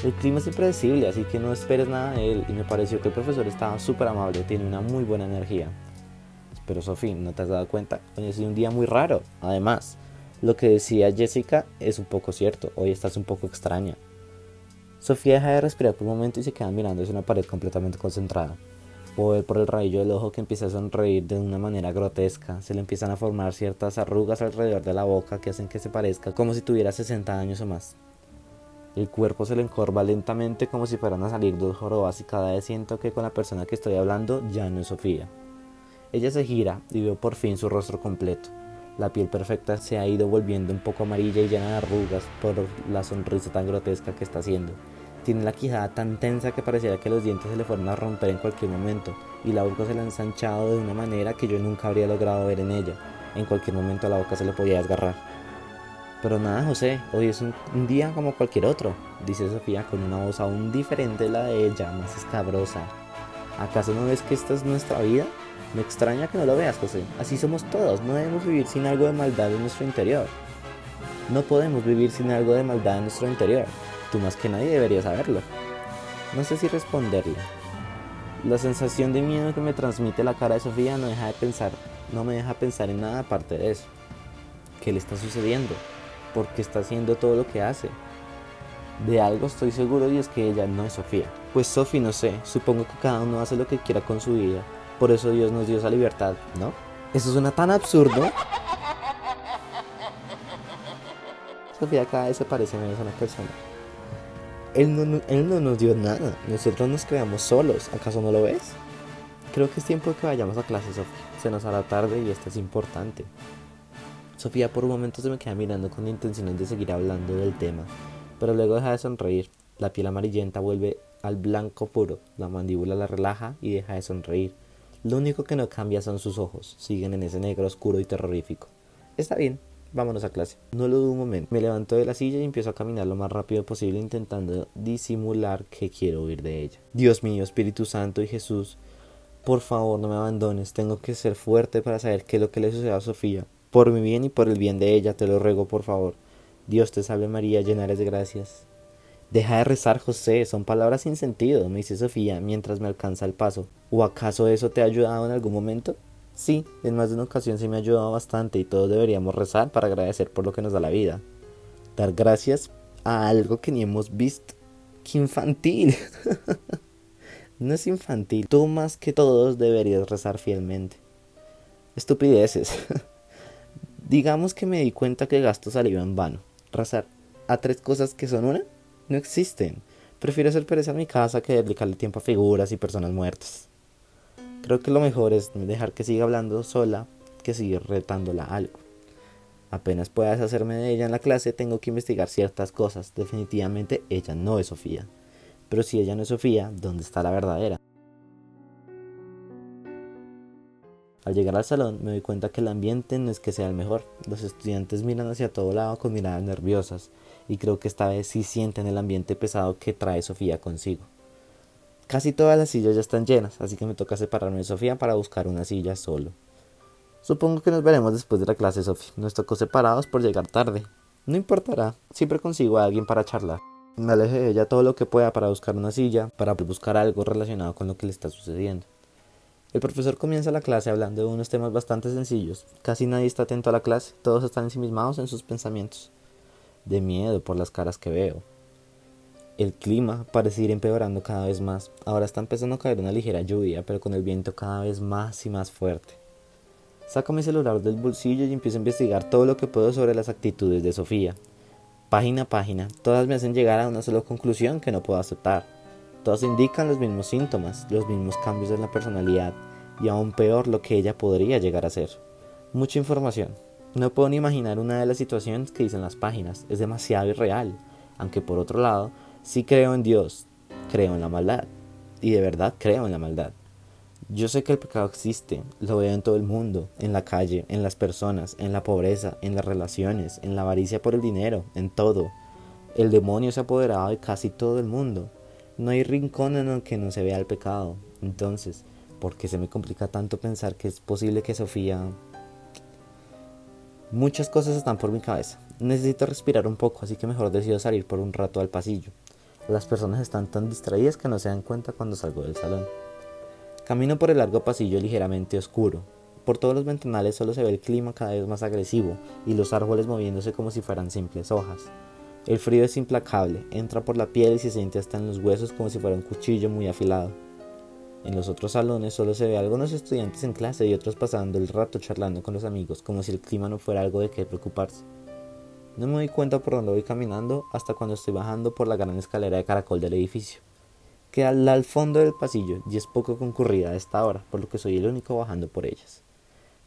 [SPEAKER 1] El clima es impredecible, así que no esperes nada de él y me pareció que el profesor estaba súper amable, tiene una muy buena energía. Pero Sofía, ¿no te has dado cuenta? Hoy ha sido un día muy raro. Además, lo que decía Jessica es un poco cierto, hoy estás un poco extraña. Sofía deja de respirar por un momento y se queda mirando hacia una pared completamente concentrada. Puedo ver por el rayo del ojo que empieza a sonreír de una manera grotesca. Se le empiezan a formar ciertas arrugas alrededor de la boca que hacen que se parezca como si tuviera 60 años o más. El cuerpo se le encorva lentamente como si fueran a salir dos jorobas y cada vez siento que con la persona que estoy hablando ya no es Sofía. Ella se gira y veo por fin su rostro completo. La piel perfecta se ha ido volviendo un poco amarilla y llena de arrugas por la sonrisa tan grotesca que está haciendo. Tiene la quijada tan tensa que pareciera que los dientes se le fueron a romper en cualquier momento y la boca se le ha ensanchado de una manera que yo nunca habría logrado ver en ella. En cualquier momento la boca se le podía desgarrar. Pero nada, José, hoy es un, día como cualquier otro, dice Sofía con una voz aún diferente de la de ella, más escabrosa. ¿Acaso no ves que esta es nuestra vida? Me extraña que no lo veas, José. Así somos todos, no debemos vivir sin algo de maldad en nuestro interior. No podemos vivir sin algo de maldad en nuestro interior. Tú más que nadie deberías saberlo. No sé si responderle. La sensación de miedo que me transmite la cara de Sofía no deja de pensar, no me deja pensar en nada aparte de eso. ¿Qué le está sucediendo? porque está haciendo todo lo que hace. De algo estoy seguro y es que ella no es Sofía. Pues Sofía no sé, supongo que cada uno hace lo que quiera con su vida. Por eso Dios nos dio esa libertad, ¿no? Eso suena tan absurdo. Sofía cada vez se parece menos a una persona. Él no, él no nos dio nada, nosotros nos creamos solos, ¿acaso no lo ves? Creo que es tiempo que vayamos a clase, Sofía. Se nos hará tarde y esto es importante. Sofía por un momento se me queda mirando con intenciones de seguir hablando del tema, pero luego deja de sonreír. La piel amarillenta vuelve al blanco puro, la mandíbula la relaja y deja de sonreír. Lo único que no cambia son sus ojos, siguen en ese negro oscuro y terrorífico. Está bien, vámonos a clase. No lo dudo un momento. Me levanto de la silla y empiezo a caminar lo más rápido posible intentando disimular que quiero huir de ella. Dios mío, Espíritu Santo y Jesús, por favor no me abandones, tengo que ser fuerte para saber qué es lo que le sucede a Sofía. Por mi bien y por el bien de ella, te lo ruego, por favor. Dios te salve María, llena de gracias. Deja de rezar, José, son palabras sin sentido, me dice Sofía mientras me alcanza el paso. ¿O acaso eso te ha ayudado en algún momento? Sí, en más de una ocasión sí me ha ayudado bastante y todos deberíamos rezar para agradecer por lo que nos da la vida. Dar gracias a algo que ni hemos visto. ¡Qué infantil! no es infantil. Tú más que todos deberías rezar fielmente. Estupideces. Digamos que me di cuenta que gasto saliva en vano. Razar a tres cosas que son una no existen. Prefiero hacer pereza en mi casa que dedicarle tiempo a figuras y personas muertas. Creo que lo mejor es dejar que siga hablando sola que seguir retándola algo. Apenas pueda deshacerme de ella en la clase, tengo que investigar ciertas cosas. Definitivamente ella no es Sofía. Pero si ella no es Sofía, ¿dónde está la verdadera? Al llegar al salón me doy cuenta que el ambiente no es que sea el mejor. Los estudiantes miran hacia todo lado con miradas nerviosas y creo que esta vez sí sienten el ambiente pesado que trae Sofía consigo. Casi todas las sillas ya están llenas, así que me toca separarme de Sofía para buscar una silla solo. Supongo que nos veremos después de la clase, Sofía. Nos tocó separados por llegar tarde. No importará, siempre consigo a alguien para charlar. Me aleje de ella todo lo que pueda para buscar una silla, para buscar algo relacionado con lo que le está sucediendo. El profesor comienza la clase hablando de unos temas bastante sencillos. Casi nadie está atento a la clase, todos están ensimismados en sus pensamientos. De miedo por las caras que veo. El clima parece ir empeorando cada vez más. Ahora está empezando a caer una ligera lluvia, pero con el viento cada vez más y más fuerte. Saco mi celular del bolsillo y empiezo a investigar todo lo que puedo sobre las actitudes de Sofía. Página a página, todas me hacen llegar a una sola conclusión que no puedo aceptar. Todas indican los mismos síntomas, los mismos cambios en la personalidad y aún peor lo que ella podría llegar a ser. Mucha información. No puedo ni imaginar una de las situaciones que dicen las páginas. Es demasiado irreal. Aunque por otro lado, Sí creo en Dios, creo en la maldad. Y de verdad creo en la maldad. Yo sé que el pecado existe, lo veo en todo el mundo, en la calle, en las personas, en la pobreza, en las relaciones, en la avaricia por el dinero, en todo. El demonio se ha apoderado de casi todo el mundo. No hay rincón en el que no se vea el pecado. Entonces, ¿por qué se me complica tanto pensar que es posible que Sofía... Muchas cosas están por mi cabeza. Necesito respirar un poco, así que mejor decido salir por un rato al pasillo. Las personas están tan distraídas que no se dan cuenta cuando salgo del salón. Camino por el largo pasillo ligeramente oscuro. Por todos los ventanales solo se ve el clima cada vez más agresivo y los árboles moviéndose como si fueran simples hojas. El frío es implacable, entra por la piel y se siente hasta en los huesos como si fuera un cuchillo muy afilado. En los otros salones solo se ve a algunos estudiantes en clase y otros pasando el rato charlando con los amigos, como si el clima no fuera algo de qué preocuparse. No me doy cuenta por dónde voy caminando hasta cuando estoy bajando por la gran escalera de caracol del edificio. Queda al fondo del pasillo y es poco concurrida a esta hora, por lo que soy el único bajando por ellas.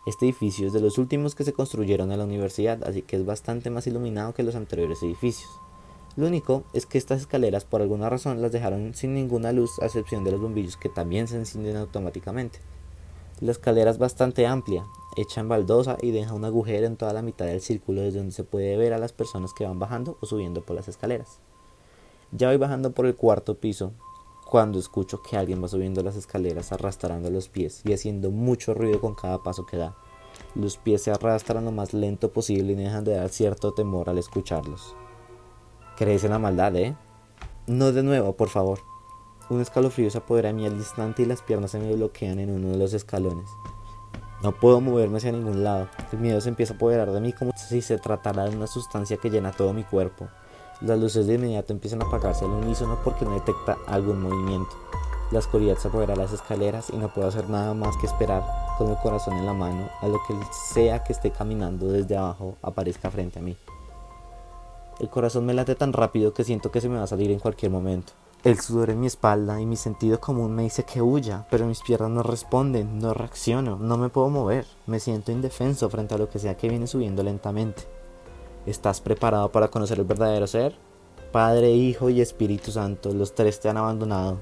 [SPEAKER 1] Este edificio es de los últimos que se construyeron en la universidad, así que es bastante más iluminado que los anteriores edificios. Lo único es que estas escaleras por alguna razón las dejaron sin ninguna luz a excepción de los bombillos que también se encienden automáticamente. La escalera es bastante amplia hecha en baldosa y deja un agujero en toda la mitad del círculo desde donde se puede ver a las personas que van bajando o subiendo por las escaleras. Ya voy bajando por el cuarto piso cuando escucho que alguien va subiendo las escaleras arrastrando los pies y haciendo mucho ruido con cada paso que da. Los pies se arrastran lo más lento posible y dejan de dar cierto temor al escucharlos. ¿Crees en la maldad, eh? No de nuevo, por favor. Un escalofrío se apodera de mí al instante y las piernas se me bloquean en uno de los escalones. No puedo moverme hacia ningún lado. El miedo se empieza a apoderar de mí como si se tratara de una sustancia que llena todo mi cuerpo. Las luces de inmediato empiezan a apagarse al unísono porque no detecta algún movimiento. La oscuridad se apodera a las escaleras y no puedo hacer nada más que esperar con el corazón en la mano a lo que sea que esté caminando desde abajo aparezca frente a mí. El corazón me late tan rápido que siento que se me va a salir en cualquier momento. El sudor en mi espalda y mi sentido común me dice que huya, pero mis piernas no responden, no reacciono, no me puedo mover, me siento indefenso frente a lo que sea que viene subiendo lentamente. ¿Estás preparado para conocer el verdadero ser? Padre, Hijo y Espíritu Santo, los tres te han abandonado.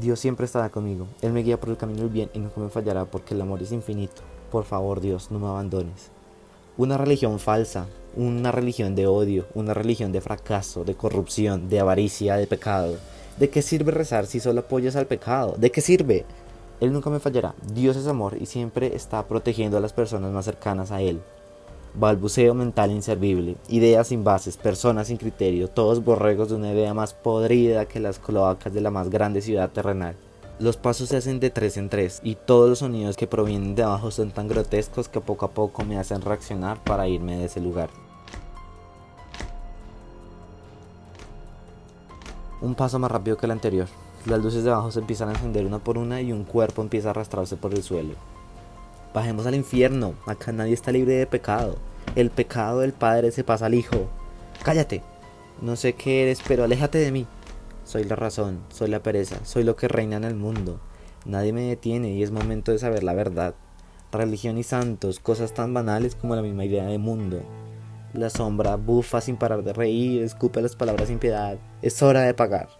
[SPEAKER 1] Dios siempre estará conmigo, Él me guía por el camino del bien y nunca me fallará porque el amor es infinito. Por favor, Dios, no me abandones. Una religión falsa, una religión de odio, una religión de fracaso, de corrupción, de avaricia, de pecado. ¿De qué sirve rezar si solo apoyas al pecado? ¿De qué sirve? Él nunca me fallará. Dios es amor y siempre está protegiendo a las personas más cercanas a Él. Balbuceo mental inservible, ideas sin bases, personas sin criterio, todos borregos de una idea más podrida que las cloacas de la más grande ciudad terrenal. Los pasos se hacen de tres en tres y todos los sonidos que provienen de abajo son tan grotescos que poco a poco me hacen reaccionar para irme de ese lugar. Un paso más rápido que el anterior. Las luces de abajo se empiezan a encender una por una y un cuerpo empieza a arrastrarse por el suelo. Bajemos al infierno, acá nadie está libre de pecado. El pecado del Padre se pasa al Hijo. Cállate. No sé qué eres, pero aléjate de mí. Soy la razón, soy la pereza, soy lo que reina en el mundo. Nadie me detiene y es momento de saber la verdad. Religión y santos, cosas tan banales como la misma idea de mundo. La sombra bufa sin parar de reír, escupe las palabras sin piedad. Es hora de pagar.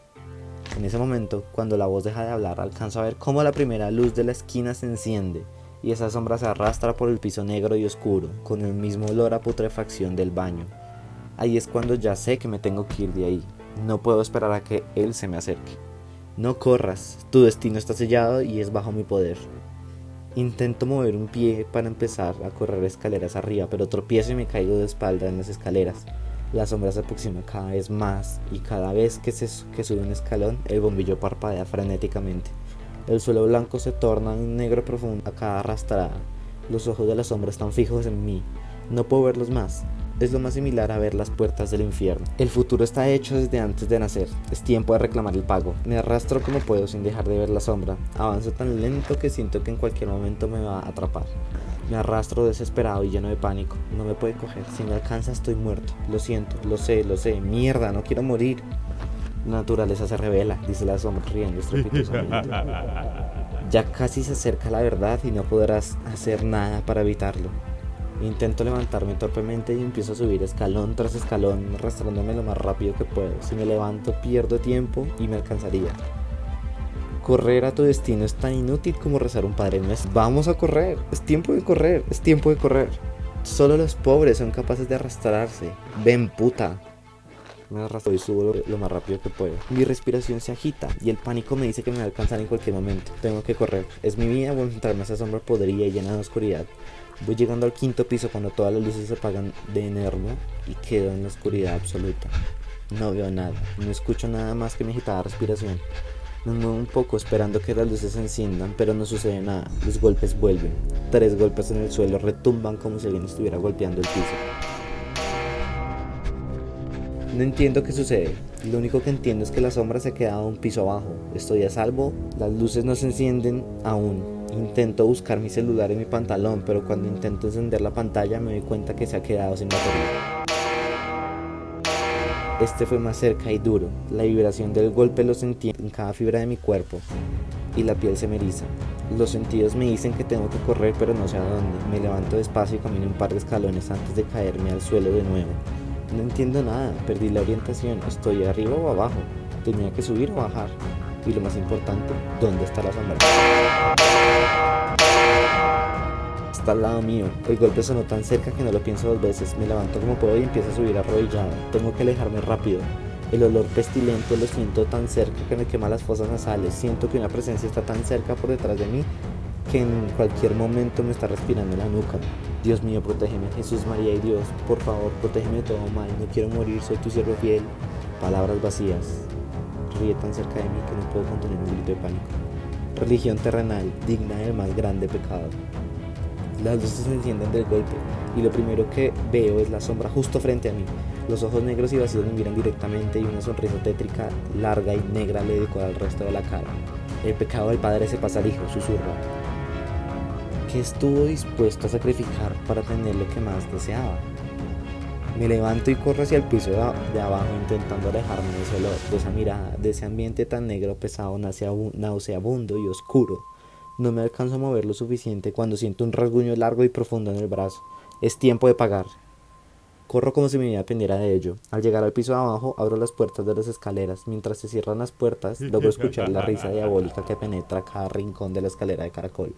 [SPEAKER 1] En ese momento, cuando la voz deja de hablar, alcanzo a ver cómo la primera luz de la esquina se enciende y esa sombra se arrastra por el piso negro y oscuro, con el mismo olor a putrefacción del baño. Ahí es cuando ya sé que me tengo que ir de ahí. No puedo esperar a que él se me acerque. No corras, tu destino está sellado y es bajo mi poder. Intento mover un pie para empezar a correr escaleras arriba, pero tropiezo y me caigo de espalda en las escaleras. La sombra se aproxima cada vez más y cada vez que, se, que sube un escalón, el bombillo parpadea frenéticamente. El suelo blanco se torna un negro profundo a cada arrastrada. Los ojos de la sombra están fijos en mí. No puedo verlos más. Es lo más similar a ver las puertas del infierno. El futuro está hecho desde antes de nacer. Es tiempo de reclamar el pago. Me arrastro como puedo sin dejar de ver la sombra. Avanzo tan lento que siento que en cualquier momento me va a atrapar. Me arrastro desesperado y lleno de pánico. No me puede coger. Si me alcanza estoy muerto. Lo siento, lo sé, lo sé. Mierda, no quiero morir. La naturaleza se revela, dice la sombra riendo estrepitosamente. Ya casi se acerca la verdad y no podrás hacer nada para evitarlo. Intento levantarme torpemente y empiezo a subir escalón tras escalón, arrastrándome lo más rápido que puedo. Si me levanto, pierdo tiempo y me alcanzaría. Correr a tu destino es tan inútil como rezar un padre nuestro. Vamos a correr, es tiempo de correr, es tiempo de correr. Solo los pobres son capaces de arrastrarse. Ven puta. Me arrastro y subo lo, más rápido que puedo. Mi respiración se agita y el pánico me dice que me va a alcanzar en cualquier momento. Tengo que correr. Es mi vida o enfrentarme a esa sombra podrida y llena de oscuridad. Voy llegando al quinto piso cuando todas las luces se apagan de enervo y quedo en la oscuridad absoluta. No veo nada, no escucho nada más que mi agitada respiración. Me muevo un poco esperando que las luces se enciendan, pero no sucede nada. Los golpes vuelven. Tres golpes en el suelo retumban como si alguien estuviera golpeando el piso. No entiendo qué sucede. Lo único que entiendo es que la sombra se ha quedado un piso abajo. Estoy a salvo. Las luces no se encienden aún. Intento buscar mi celular en mi pantalón, pero cuando intento encender la pantalla me doy cuenta que se ha quedado sin batería. Este fue más cerca y duro. La vibración del golpe lo sentí en cada fibra de mi cuerpo y la piel se me eriza. Los sentidos me dicen que tengo que correr, pero no sé a dónde. Me levanto despacio y camino un par de escalones antes de caerme al suelo de nuevo. No entiendo nada, perdí la orientación, estoy arriba o abajo, tenía que subir o bajar. Y lo más importante, ¿dónde está la sombra? Está al lado mío. El golpe sonó tan cerca que no lo pienso dos veces. Me levanto como puedo y empiezo a subir arrodillado. Tengo que alejarme rápido. El olor pestilento lo siento tan cerca que me quema las fosas nasales. Siento que una presencia está tan cerca por detrás de mí que en cualquier momento me está respirando en la nuca. Dios mío, protégeme, Jesús, María y Dios, por favor, protégeme de todo mal, no quiero morir, soy tu siervo fiel. Palabras vacías. Ríe tan cerca de mí que no puedo contener un grito de pánico. Religión terrenal, digna del más grande pecado. Las luces se encienden del golpe y lo primero que veo es la sombra justo frente a mí. Los ojos negros y vacíos me miran directamente y una sonrisa tétrica, larga y negra le decora el resto de la cara. El pecado del padre se pasa al hijo, susurra que estuvo dispuesto a sacrificar para tener lo que más deseaba. Me levanto y corro hacia el piso de abajo intentando alejarme de ese olor, de esa mirada, de ese ambiente tan negro, pesado, nauseabundo y oscuro. No me alcanzo a mover lo suficiente cuando siento un rasguño largo y profundo en el brazo. Es tiempo de pagar. Corro como si mi vida dependiera de ello. Al llegar al piso de abajo, abro las puertas de las escaleras. Mientras se cierran las puertas, logro escuchar la risa diabólica que penetra cada rincón de la escalera de caracol.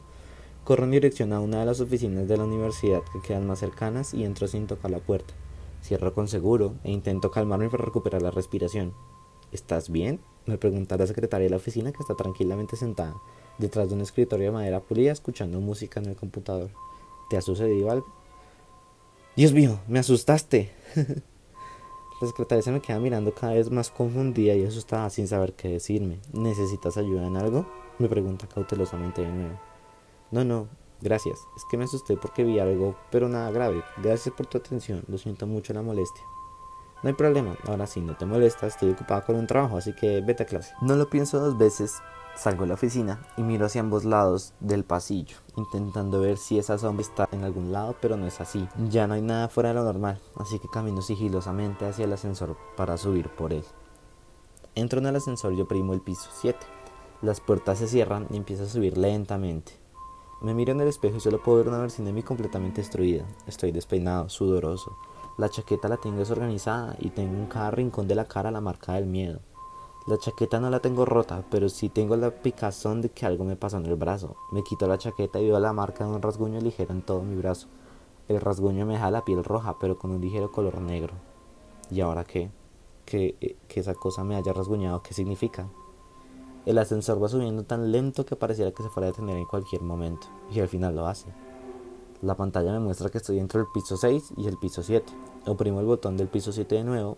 [SPEAKER 1] Corro en dirección a una de las oficinas de la universidad que quedan más cercanas y entro sin tocar la puerta. Cierro con seguro e intento calmarme para recuperar la respiración. ¿Estás bien? Me pregunta la secretaria de la oficina que está tranquilamente sentada detrás de un escritorio de madera pulida escuchando música en el computador. ¿Te ha sucedido algo? Dios mío, me asustaste. la secretaria se me queda mirando cada vez más confundida y asustada sin saber qué decirme. ¿Necesitas ayuda en algo? Me pregunta cautelosamente de nuevo. No, no, gracias. Es que me asusté porque vi algo, pero nada grave. Gracias por tu atención. Lo siento mucho la molestia. No hay problema. Ahora sí, no te molestas. Estoy ocupada con un trabajo, así que vete a clase. No lo pienso dos veces. Salgo de la oficina y miro hacia ambos lados del pasillo, intentando ver si esa sombra está en algún lado, pero no es así. Ya no hay nada fuera de lo normal, así que camino sigilosamente hacia el ascensor para subir por él. Entro en el ascensor y oprimo el piso 7. Las puertas se cierran y empiezo a subir lentamente. Me miro en el espejo y solo puedo ver una versión de mí completamente destruida. Estoy despeinado, sudoroso. La chaqueta la tengo desorganizada y tengo en cada rincón de la cara la marca del miedo. La chaqueta no la tengo rota, pero sí tengo la picazón de que algo me pasó en el brazo. Me quito la chaqueta y veo la marca de un rasguño ligero en todo mi brazo. El rasguño me deja la piel roja, pero con un ligero color negro. ¿Y ahora qué? Que, eh, que esa cosa me haya rasguñado, ¿qué significa? El ascensor va subiendo tan lento que pareciera que se fuera a detener en cualquier momento, y al final lo hace. La pantalla me muestra que estoy entre el piso 6 y el piso 7. Oprimo el botón del piso 7 de nuevo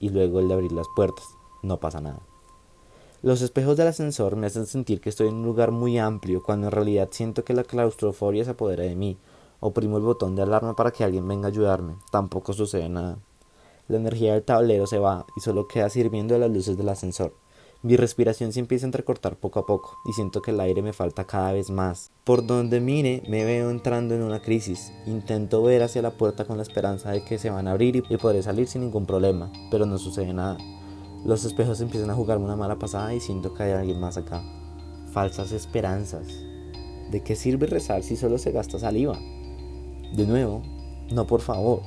[SPEAKER 1] y luego el de abrir las puertas. No pasa nada. Los espejos del ascensor me hacen sentir que estoy en un lugar muy amplio, cuando en realidad siento que la claustrofobia se apodera de mí. Oprimo el botón de alarma para que alguien venga a ayudarme. Tampoco sucede nada. La energía del tablero se va y solo queda sirviendo de las luces del ascensor. Mi respiración se empieza a entrecortar poco a poco y siento que el aire me falta cada vez más. Por donde mire me veo entrando en una crisis. Intento ver hacia la puerta con la esperanza de que se van a abrir y podré salir sin ningún problema, pero no sucede nada. Los espejos empiezan a jugarme una mala pasada y siento que hay alguien más acá. Falsas esperanzas. ¿De qué sirve rezar si solo se gasta saliva? De nuevo, no por favor.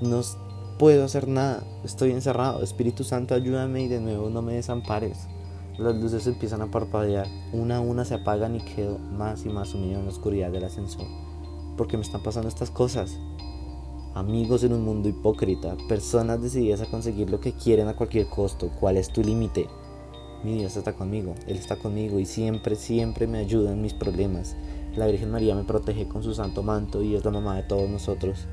[SPEAKER 1] No puedo hacer nada, estoy encerrado. Espíritu Santo, ayúdame y de nuevo no me desampares. Las luces empiezan a parpadear, una a una se apagan y quedo más y más sumido en la oscuridad del ascensor. Porque me están pasando estas cosas. Amigos en un mundo hipócrita, personas decididas a conseguir lo que quieren a cualquier costo. ¿Cuál es tu límite? Mi Dios está conmigo, Él está conmigo y siempre, siempre me ayuda en mis problemas. La Virgen María me protege con su santo manto y es la mamá de todos nosotros.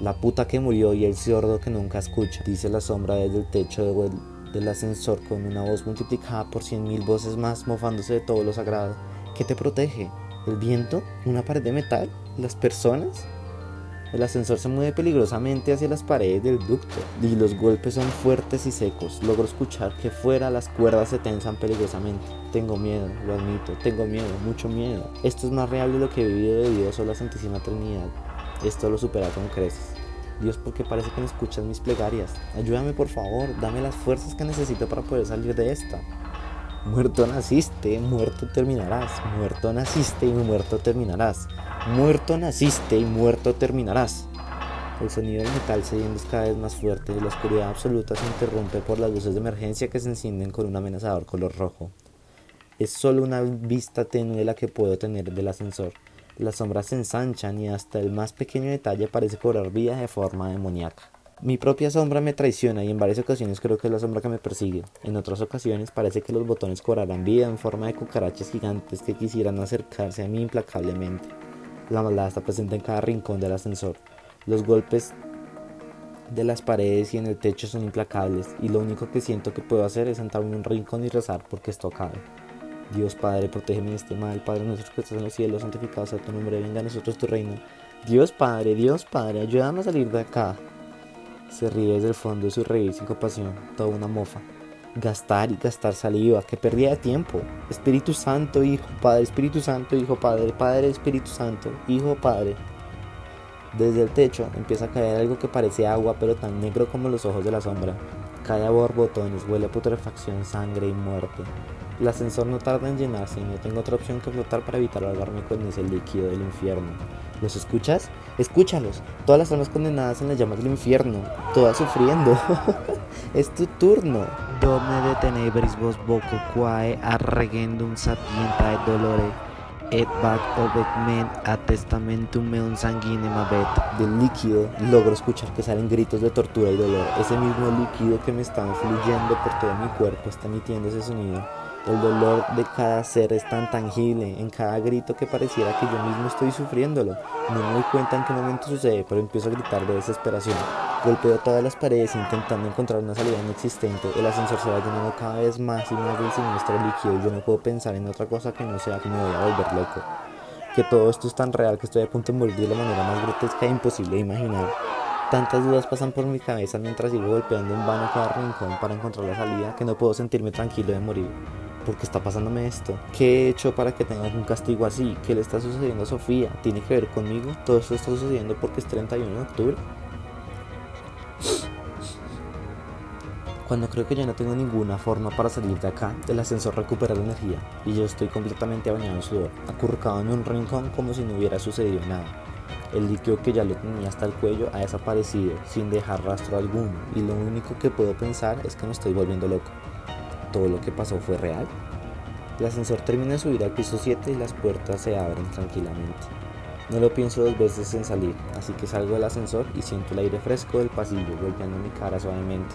[SPEAKER 1] La puta que murió y el sordo que nunca escucha, dice la sombra desde el techo del ascensor con una voz multiplicada por cien mil voces más, mofándose de todo lo sagrado. ¿Qué te protege? ¿El viento? ¿Una pared de metal? ¿Las personas? El ascensor se mueve peligrosamente hacia las paredes del ducto y los golpes son fuertes y secos. Logro escuchar que fuera las cuerdas se tensan peligrosamente. Tengo miedo, lo admito, tengo miedo, mucho miedo. Esto es más real de lo que he vivido de Dios o la Santísima Trinidad. Esto lo supera con creces. Dios, porque parece que no escuchas mis plegarias. Ayúdame por favor, dame las fuerzas que necesito para poder salir de esta. Muerto naciste, muerto terminarás. Muerto naciste y muerto terminarás. Muerto naciste y muerto terminarás. El sonido del metal se es cada vez más fuerte y la oscuridad absoluta se interrumpe por las luces de emergencia que se encienden con un amenazador color rojo. Es solo una vista tenue la que puedo tener del ascensor. Las sombras se ensanchan y hasta el más pequeño detalle parece cobrar vida de forma demoníaca. Mi propia sombra me traiciona y en varias ocasiones creo que es la sombra que me persigue. En otras ocasiones parece que los botones cobrarán vida en forma de cucarachas gigantes que quisieran acercarse a mí implacablemente. La maldad está presente en cada rincón del ascensor. Los golpes de las paredes y en el techo son implacables y lo único que siento que puedo hacer es sentarme en un rincón y rezar porque esto acabe. Dios Padre, protégeme de este mal. Padre nuestro que estás en los cielos, santificado sea tu nombre, venga a nosotros tu reino. Dios Padre, Dios Padre, ayúdame a salir de acá. Se ríe desde el fondo de su reír sin compasión, toda una mofa. Gastar y gastar saliva, que pérdida de tiempo. Espíritu Santo, Hijo, Padre, Espíritu Santo, Hijo, Padre, Padre, Espíritu Santo, Hijo, Padre. Desde el techo empieza a caer algo que parece agua, pero tan negro como los ojos de la sombra. Cae a borbotones, huele a putrefacción, sangre y muerte. El ascensor no tarda en llenarse y no tengo otra opción que flotar para evitar ahogarme con ese líquido del infierno. ¿Los escuchas? Escúchalos. Todas las almas condenadas en las llamas del infierno. Todas sufriendo. es tu turno. Domne de tenebris vos voco quae arregendum sapienta et dolore. Et bac obet men a testamentum meum sanguinem abet. Del líquido logro escuchar que salen gritos de tortura y dolor. Ese mismo líquido que me está fluyendo por todo mi cuerpo está emitiendo ese sonido. El dolor de cada ser es tan tangible en cada grito que pareciera que yo mismo estoy sufriéndolo. No me doy cuenta en qué momento sucede, pero empiezo a gritar de desesperación. Golpeo todas las paredes intentando encontrar una salida inexistente. El ascensor se va llenando cada vez más y más del siniestro líquido y yo no puedo pensar en otra cosa que no sea que me voy a volver loco. Que todo esto es tan real que estoy a punto de morir de la manera más grotesca e imposible de imaginar. Tantas dudas pasan por mi cabeza mientras sigo golpeando en vano cada rincón para encontrar la salida que no puedo sentirme tranquilo de morir. ¿Por qué está pasándome esto? ¿Qué he hecho para que tenga un castigo así? ¿Qué le está sucediendo a Sofía? ¿Tiene que ver conmigo? ¿Todo esto está sucediendo porque es 31 de octubre? Cuando creo que ya no tengo ninguna forma para salir de acá, el ascensor recupera la energía y yo estoy completamente bañado en sudor, acurrucado en un rincón como si no hubiera sucedido nada. El líquido que ya lo tenía hasta el cuello ha desaparecido sin dejar rastro alguno y lo único que puedo pensar es que me estoy volviendo loco todo lo que pasó fue real? El ascensor termina de subir al piso 7 y las puertas se abren tranquilamente. No lo pienso dos veces en salir, así que salgo del ascensor y siento el aire fresco del pasillo golpeando mi cara suavemente.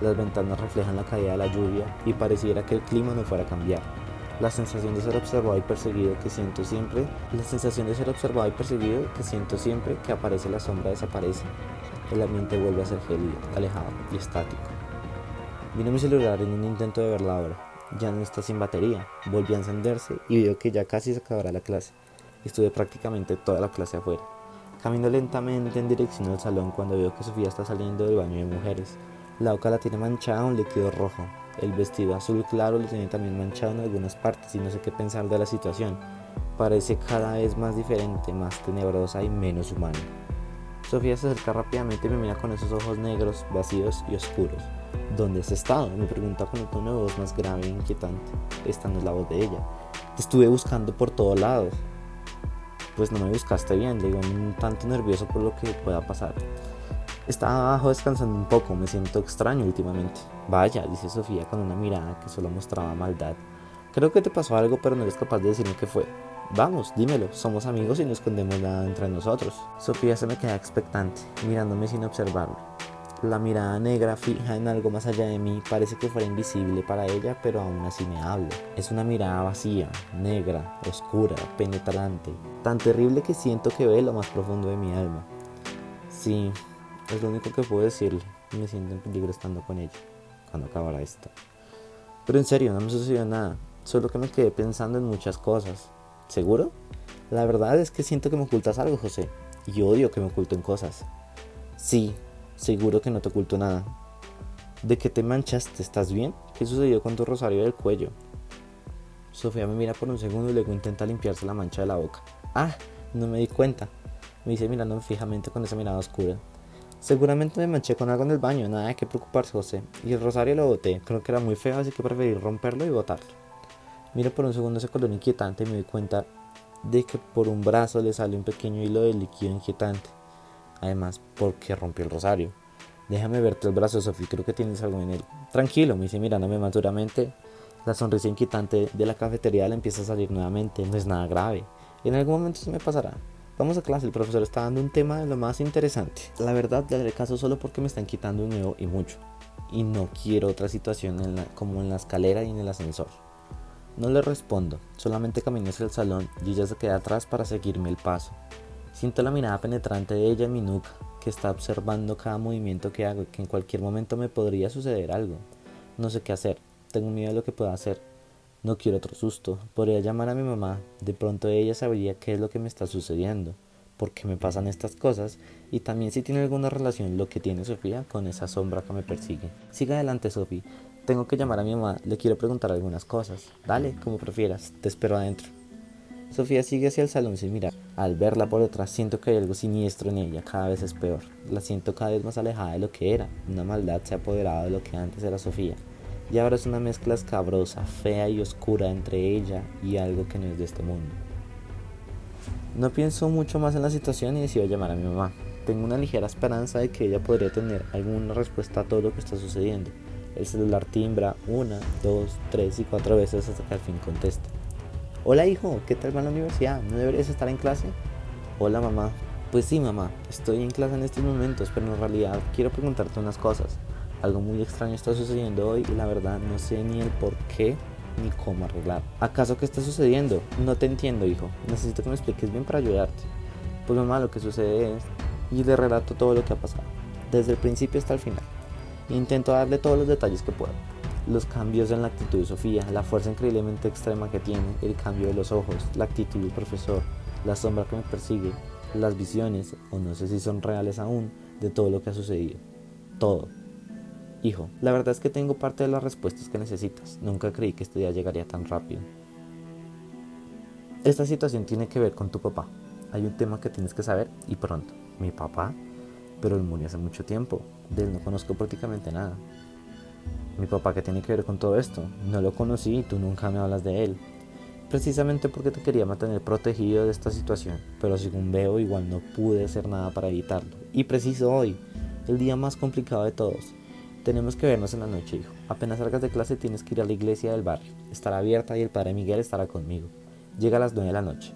[SPEAKER 1] Las ventanas reflejan la caída de la lluvia y pareciera que el clima no fuera a cambiar. La sensación de ser observado y perseguido que siento siempre, la sensación de ser observado y perseguido que siento siempre que aparece la sombra desaparece. El ambiente vuelve a ser gélido, alejado y estático. Vino mi celular en un intento de ver la hora. ya no está sin batería. Volví a encenderse y veo que ya casi se acabará la clase. Estuve prácticamente toda la clase afuera. Camino lentamente en dirección al salón cuando veo que Sofía está saliendo del baño de mujeres. La boca la tiene manchada un líquido rojo. El vestido azul claro lo tiene también manchado en algunas partes y no sé qué pensar de la situación. Parece cada vez más diferente, más tenebrosa y menos humana. Sofía se acerca rápidamente y me mira con esos ojos negros, vacíos y oscuros. ¿Dónde has estado? Me pregunta con un tono de voz más grave e inquietante. Esta no es la voz de ella. Te estuve buscando por todos lados. Pues no me buscaste bien, le digo un tanto nervioso por lo que pueda pasar. Estaba abajo descansando un poco, me siento extraño últimamente. Vaya, dice Sofía con una mirada que solo mostraba maldad. Creo que te pasó algo, pero no eres capaz de decirme qué fue. Vamos, dímelo, somos amigos y no escondemos nada entre nosotros. Sofía se me queda expectante, mirándome sin observarlo. La mirada negra fija en algo más allá de mí parece que fuera invisible para ella, pero aún así me habla. Es una mirada vacía, negra, oscura, penetrante, tan terrible que siento que ve lo más profundo de mi alma. Sí, es lo único que puedo decirle. Me siento en peligro estando con ella, cuando acabará esto. Pero en serio, no me sucedió nada, solo que me quedé pensando en muchas cosas. ¿Seguro? La verdad es que siento que me ocultas algo, José, y odio que me oculten cosas. Sí, seguro que no te oculto nada. ¿De qué te manchaste? ¿Estás bien? ¿Qué sucedió con tu rosario del cuello? Sofía me mira por un segundo y luego intenta limpiarse la mancha de la boca. Ah, no me di cuenta. Me dice mirándome fijamente con esa mirada oscura. Seguramente me manché con algo en el baño, nada de qué preocuparse, José. Y el rosario lo boté, creo que era muy feo, así que preferí romperlo y botarlo. Miro por un segundo ese color inquietante y me doy cuenta de que por un brazo le sale un pequeño hilo de líquido inquietante. Además, porque rompió el rosario. Déjame verte el brazo, Sofía, creo que tienes algo en él. Tranquilo, me dice mirándome más duramente. La sonrisa inquietante de la cafetería le empieza a salir nuevamente. No es nada grave. En algún momento se me pasará. Vamos a clase, el profesor está dando un tema de lo más interesante. La verdad, le haré caso solo porque me están quitando un nuevo y mucho. Y no quiero otra situación como en la escalera y en el ascensor. No le respondo, solamente camino hacia el salón y ella se queda atrás para seguirme el paso. Siento la mirada penetrante de ella en mi nuca, que está observando cada movimiento que hago y que en cualquier momento me podría suceder algo. No sé qué hacer, tengo miedo de lo que pueda hacer. No quiero otro susto, podría llamar a mi mamá, de pronto ella sabría qué es lo que me está sucediendo, por qué me pasan estas cosas y también si tiene alguna relación lo que tiene Sofía con esa sombra que me persigue. Siga adelante, Sofía, tengo que llamar a mi mamá, le quiero preguntar algunas cosas. Dale, como prefieras, te espero adentro. Sofía sigue hacia el salón sin mirar. Al verla por detrás siento que hay algo siniestro en ella, cada vez es peor. La siento cada vez más alejada de lo que era. Una maldad se ha apoderado de lo que antes era Sofía. Y ahora es una mezcla escabrosa, fea y oscura entre ella y algo que no es de este mundo. No pienso mucho más en la situación y decido llamar a mi mamá. Tengo una ligera esperanza de que ella podría tener alguna respuesta a todo lo que está sucediendo. El celular timbra una, dos, tres y cuatro veces hasta que al fin contesta. Hola hijo, ¿qué tal va la universidad? ¿No deberías estar en clase? Hola mamá. Pues sí mamá, estoy en clase en estos momentos, pero en realidad quiero preguntarte unas cosas. Algo muy extraño está sucediendo hoy y la verdad no sé ni el por qué ni cómo arreglar. ¿Acaso qué está sucediendo? No te entiendo hijo, necesito que me expliques bien para ayudarte. Pues mamá, lo que sucede es... Y le relato todo lo que ha pasado, desde el principio hasta el final. Intento darle todos los detalles que puedo. Los cambios en la actitud de Sofía, la fuerza increíblemente extrema que tiene, el cambio de los ojos, la actitud del profesor, la sombra que me persigue, las visiones, o no sé si son reales aún, de todo lo que ha sucedido. Todo. Hijo, la verdad es que tengo parte de las respuestas que necesitas. Nunca creí que este día llegaría tan rápido. Esta situación tiene que ver con tu papá. Hay un tema que tienes que saber y pronto. Mi papá pero él murió hace mucho tiempo. De él no conozco prácticamente nada. Mi papá, ¿qué tiene que ver con todo esto? No lo conocí y tú nunca me hablas de él. Precisamente porque te quería mantener protegido de esta situación, pero según veo igual no pude hacer nada para evitarlo. Y preciso hoy, el día más complicado de todos. Tenemos que vernos en la noche, hijo. Apenas salgas de clase tienes que ir a la iglesia del barrio. Estará abierta y el padre Miguel estará conmigo. Llega a las 9 de la noche.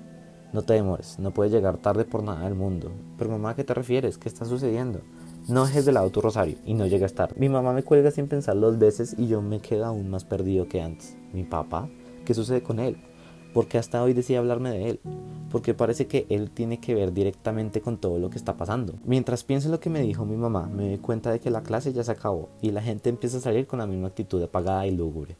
[SPEAKER 1] No te demores, no puedes llegar tarde por nada del mundo. Pero mamá, ¿a qué te refieres? ¿Qué está sucediendo? No dejes de lado tu rosario y no llegues tarde. Mi mamá me cuelga sin pensar dos veces y yo me quedo aún más perdido que antes. ¿Mi papá? ¿Qué sucede con él? ¿Por qué hasta hoy decía hablarme de él? Porque parece que él tiene que ver directamente con todo lo que está pasando. Mientras pienso en lo que me dijo mi mamá, me doy cuenta de que la clase ya se acabó y la gente empieza a salir con la misma actitud apagada y lúgubre.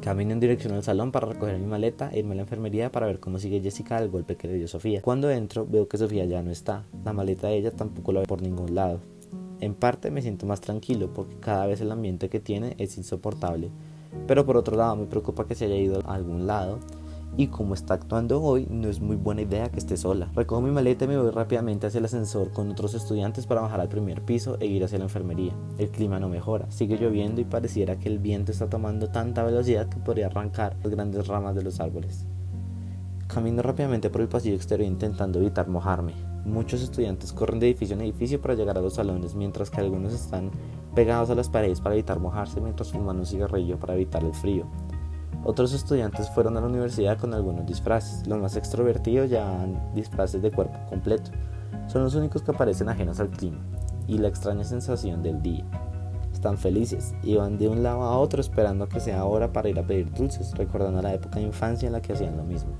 [SPEAKER 1] Camino en dirección al salón para recoger mi maleta e irme a la enfermería para ver cómo sigue Jessica del golpe que le dio Sofía. Cuando entro, veo que Sofía ya no está. La maleta de ella tampoco la veo por ningún lado. En parte me siento más tranquilo porque cada vez el ambiente que tiene es insoportable. Pero por otro lado me preocupa que se haya ido a algún lado y como está actuando hoy, no es muy buena idea que esté sola. Recojo mi maleta y me voy rápidamente hacia el ascensor con otros estudiantes para bajar al primer piso e ir hacia la enfermería. El clima no mejora, sigue lloviendo y pareciera que el viento está tomando tanta velocidad que podría arrancar las grandes ramas de los árboles. Camino rápidamente por el pasillo exterior intentando evitar mojarme. Muchos estudiantes corren de edificio en edificio para llegar a los salones, mientras que algunos están pegados a las paredes para evitar mojarse mientras fuman un cigarrillo para evitar el frío. Otros estudiantes fueron a la universidad con algunos disfraces. Los más extrovertidos llevan disfraces de cuerpo completo. Son los únicos que aparecen ajenos al clima y la extraña sensación del día. Están felices y van de un lado a otro esperando que sea hora para ir a pedir dulces, recordando la época de infancia en la que hacían lo mismo.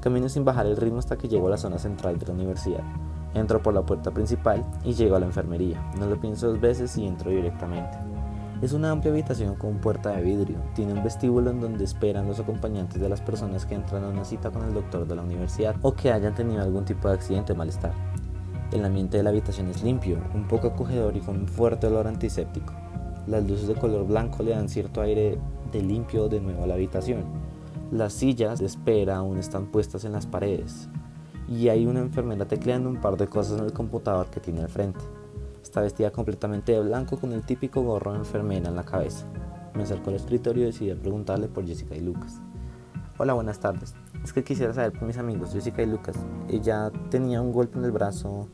[SPEAKER 1] Camino sin bajar el ritmo hasta que llego a la zona central de la universidad. Entro por la puerta principal y llego a la enfermería. No lo pienso dos veces y entro directamente. Es una amplia habitación con puerta de vidrio. Tiene un vestíbulo en donde esperan los acompañantes de las personas que entran a una cita con el doctor de la universidad o que hayan tenido algún tipo de accidente o malestar. El ambiente de la habitación es limpio, un poco acogedor y con un fuerte olor antiséptico. Las luces de color blanco le dan cierto aire de limpio de nuevo a la habitación. Las sillas de espera aún están puestas en las paredes y hay una enfermera tecleando un par de cosas en el computador que tiene al frente. Está vestida completamente de blanco con el típico gorro de enfermera en la cabeza. Me acerco al escritorio y decidí preguntarle por Jessica y Lucas. Hola, buenas tardes. Es que quisiera saber por mis amigos Jessica y Lucas. Ella tenía un golpe en el brazo.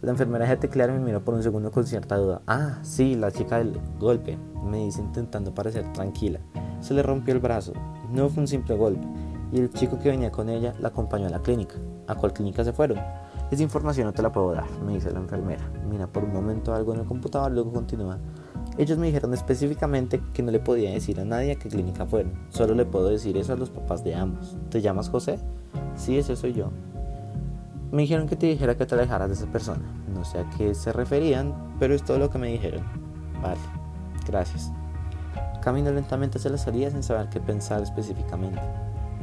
[SPEAKER 1] La enfermera de teclear me miró por un segundo con cierta duda. Ah, sí, la chica del golpe, me dice intentando parecer tranquila. Se le rompió el brazo. No fue un simple golpe. Y el chico que venía con ella la acompañó a la clínica. ¿A cuál clínica se fueron? Esa información no te la puedo dar, me dice la enfermera. Mira por un momento algo en el computador, luego continúa. Ellos me dijeron específicamente que no le podía decir a nadie a qué clínica fueron. Solo le puedo decir eso a los papás de ambos. ¿Te llamas José? Sí, ese soy yo. Me dijeron que te dijera que te alejaras de esa persona. No sé a qué se referían, pero es todo lo que me dijeron. Vale, gracias. Camino lentamente hacia la salida sin saber qué pensar específicamente.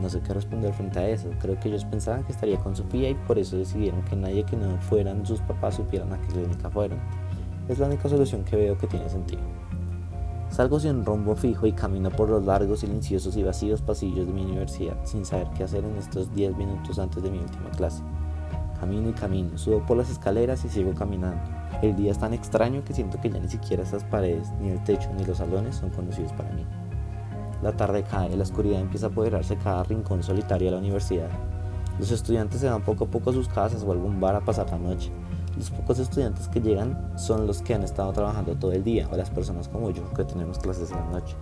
[SPEAKER 1] No sé qué responder frente a eso. Creo que ellos pensaban que estaría con Sofía y por eso decidieron que nadie que no fueran sus papás supieran a qué clínica fueron. Es la única solución que veo que tiene sentido. Salgo sin rumbo fijo y camino por los largos, silenciosos y vacíos pasillos de mi universidad sin saber qué hacer en estos 10 minutos antes de mi última clase. Camino y camino, subo por las escaleras y sigo caminando. El día es tan extraño que siento que ya ni siquiera esas paredes, ni el techo, ni los salones son conocidos para mí. La tarde cae, la oscuridad empieza a apoderarse cada rincón solitario de la universidad. Los estudiantes se van poco a poco a sus casas o a algún bar a pasar la noche. Los pocos estudiantes que llegan son los que han estado trabajando todo el día o las personas como yo que tenemos clases en la noche.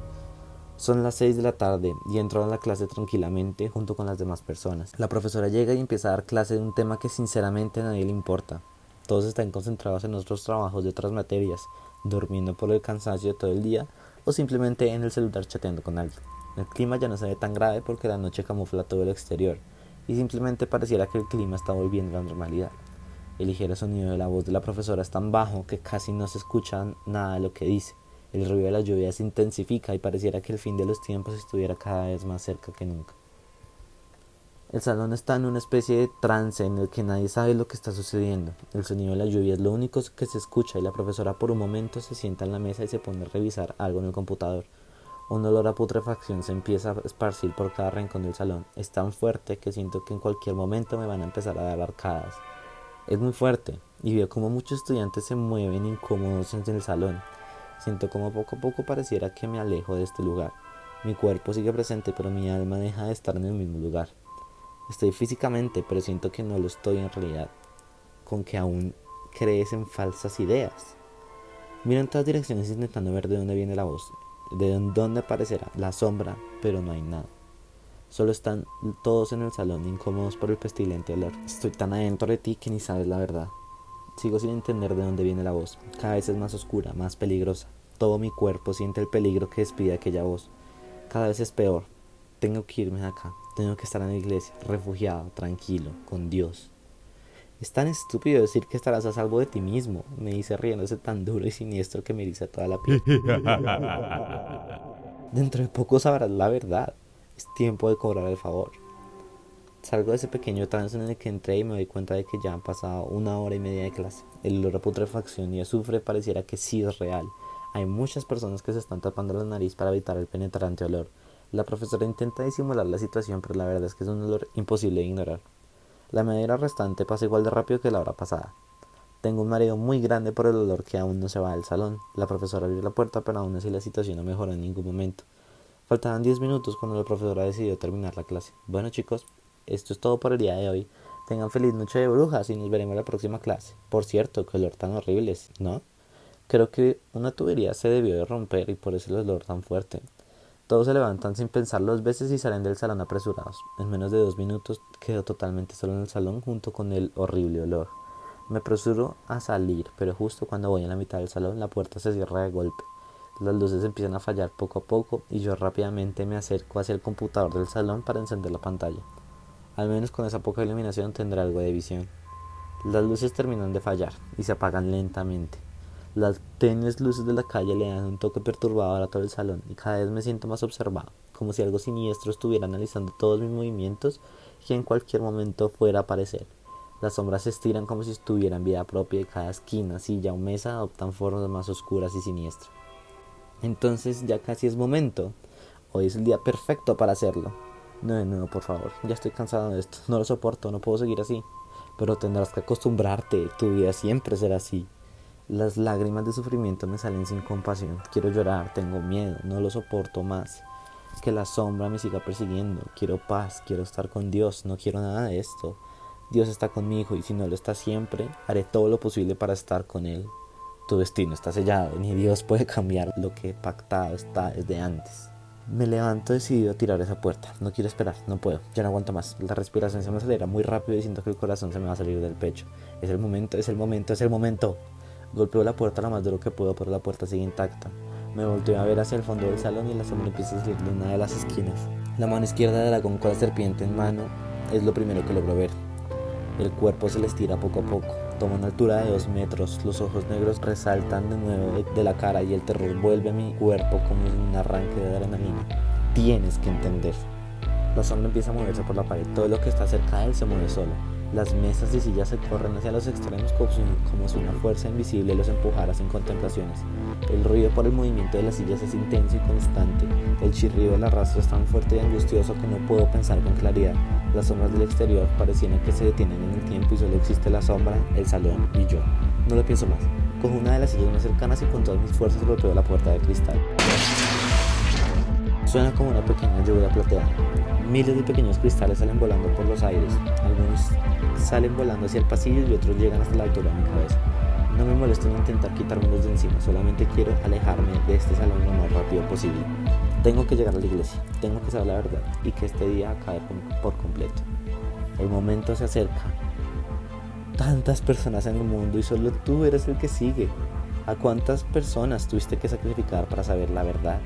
[SPEAKER 1] Son las 6 de la tarde y entro a la clase tranquilamente junto con las demás personas. La profesora llega y empieza a dar clase de un tema que sinceramente a nadie le importa. Todos están concentrados en otros trabajos de otras materias, durmiendo por el cansancio de todo el día o simplemente en el celular chateando con alguien. El clima ya no se ve tan grave porque la noche camufla todo el exterior y simplemente pareciera que el clima está volviendo a la normalidad. El ligero sonido de la voz de la profesora es tan bajo que casi no se escucha nada de lo que dice. El ruido de la lluvia se intensifica y pareciera que el fin de los tiempos estuviera cada vez más cerca que nunca. El salón está en una especie de trance en el que nadie sabe lo que está sucediendo. El sonido de la lluvia es lo único que se escucha y la profesora por un momento se sienta en la mesa y se pone a revisar algo en el computador. Un olor a putrefacción se empieza a esparcir por cada rincón del salón. Es tan fuerte que siento que en cualquier momento me van a empezar a dar arcadas. Es muy fuerte y veo como muchos estudiantes se mueven incómodos en el salón. Siento como poco a poco pareciera que me alejo de este lugar. Mi cuerpo sigue presente pero mi alma deja de estar en el mismo lugar. Estoy físicamente, pero siento que no lo estoy en realidad. Con que aún crees en falsas ideas. Miro en todas direcciones intentando ver de dónde viene la voz, de dónde aparecerá la sombra, pero no hay nada. Solo están todos en el salón, incómodos por el pestilente olor. Estoy tan adentro de ti que ni sabes la verdad. Sigo sin entender de dónde viene la voz. Cada vez es más oscura, más peligrosa. Todo mi cuerpo siente el peligro que despide aquella voz. Cada vez es peor. Tengo que irme de acá. Tengo que estar en la iglesia, refugiado, tranquilo, con Dios. Es tan estúpido decir que estarás a salvo de ti mismo, me dice riéndose tan duro y siniestro que me eriza toda la piel. Dentro de poco sabrás la verdad. Es tiempo de cobrar el favor. Salgo de ese pequeño trance en el que entré y me doy cuenta de que ya han pasado una hora y media de clase. El olor a putrefacción y azufre pareciera que sí es real. Hay muchas personas que se están tapando la nariz para evitar el penetrante olor. La profesora intenta disimular la situación, pero la verdad es que es un olor imposible de ignorar. La media restante pasa igual de rápido que la hora pasada. Tengo un mareo muy grande por el olor que aún no se va del salón. La profesora abrió la puerta, pero aún así la situación no mejoró en ningún momento. Faltaban diez minutos cuando la profesora decidió terminar la clase. Bueno chicos, esto es todo por el día de hoy. Tengan feliz noche de brujas y nos veremos en la próxima clase. Por cierto, qué olor tan horrible, ¿no? Creo que una tubería se debió de romper y por eso el olor tan fuerte. Todos se levantan sin pensar dos veces y salen del salón apresurados. En menos de dos minutos quedo totalmente solo en el salón junto con el horrible olor. Me apresuro a salir, pero justo cuando voy en la mitad del salón la puerta se cierra de golpe. Las luces empiezan a fallar poco a poco y yo rápidamente me acerco hacia el computador del salón para encender la pantalla. Al menos con esa poca iluminación tendré algo de visión. Las luces terminan de fallar y se apagan lentamente. Las tenues luces de la calle le dan un toque perturbador a todo el salón y cada vez me siento más observado, como si algo siniestro estuviera analizando todos mis movimientos y en cualquier momento fuera a aparecer. Las sombras se estiran como si estuvieran vida propia y cada esquina, silla o mesa adoptan formas más oscuras y siniestras. Entonces ya casi es momento. Hoy es el día perfecto para hacerlo. No, nuevo, por favor. Ya estoy cansado de esto. No lo soporto, no puedo seguir así. Pero tendrás que acostumbrarte. Tu vida siempre será así. Las lágrimas de sufrimiento me salen sin compasión. Quiero llorar, tengo miedo, no lo soporto más. Que la sombra me siga persiguiendo. Quiero paz, quiero estar con Dios, no quiero nada de esto. Dios está conmigo y si no lo está siempre, haré todo lo posible para estar con Él. Tu destino está sellado, ni Dios puede cambiar lo que pactado está desde antes. Me levanto decidido a tirar esa puerta. No quiero esperar, no puedo, ya no aguanto más. La respiración se me acelera muy rápido y siento que el corazón se me va a salir del pecho. Es el momento, es el momento, es el momento. Golpeo la puerta lo más duro que puedo, pero la puerta sigue intacta. Me volteo a ver hacia el fondo del salón y la sombra empieza a salir de una de las esquinas. La mano izquierda de dragón con la serpiente en mano es lo primero que logro ver. El cuerpo se le estira poco a poco. Toma una altura de dos metros, los ojos negros resaltan de nuevo de la cara y el terror vuelve a mi cuerpo como un arranque de adrenalina. Tienes que entender. La sombra empieza a moverse por la pared, todo lo que está cerca de él se mueve solo. Las mesas y sillas se corren hacia los extremos como si, una fuerza invisible los empujara sin contemplaciones. El ruido por el movimiento de las sillas es intenso y constante. El chirrido del arrastro es tan fuerte y angustioso que no puedo pensar con claridad. Las sombras del exterior parecieran que se detienen en el tiempo y solo existe la sombra, el salón y yo. No lo pienso más. Cojo una de las sillas más cercanas y con todas mis fuerzas golpeo la puerta de cristal. Suena como una pequeña lluvia plateada. Miles de pequeños cristales salen volando por los aires. Algunos salen volando hacia el pasillo y otros llegan hasta la altura de mi cabeza. No me molesto en intentar quitármelos de encima, solamente quiero alejarme de este salón lo más rápido posible. Tengo que llegar a la iglesia, tengo que saber la verdad y que este día acabe por completo. El momento se acerca. Tantas personas en el mundo y solo tú eres el que sigue. ¿A cuántas personas tuviste que sacrificar para saber la verdad?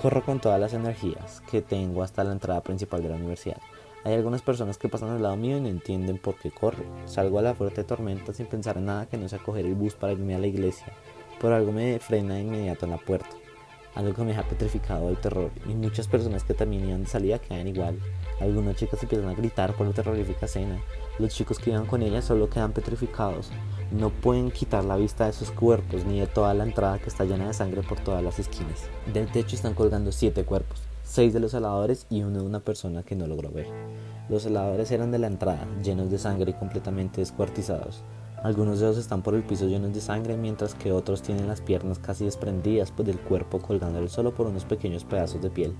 [SPEAKER 1] Corro con todas las energías que tengo hasta la entrada principal de la universidad. Hay algunas personas que pasan al lado mío y no entienden por qué corro. Salgo a la fuerte tormenta sin pensar en nada que no sea coger el bus para irme a la iglesia, pero algo me frena de inmediato en la puerta. Algo que me deja petrificado del terror y muchas personas que también iban de salida quedan igual. Algunas chicas empiezan a gritar por la terrorífica escena. Los chicos que iban con ellas solo quedan petrificados. No pueden quitar la vista de sus cuerpos ni de toda la entrada que está llena de sangre por todas las esquinas. Del techo están colgando siete cuerpos, seis de los heladores y uno de una persona que no logró ver. Los heladores eran de la entrada, llenos de sangre y completamente descuartizados. Algunos de ellos están por el piso llenos de sangre, mientras que otros tienen las piernas casi desprendidas pues del cuerpo colgándole solo por unos pequeños pedazos de piel.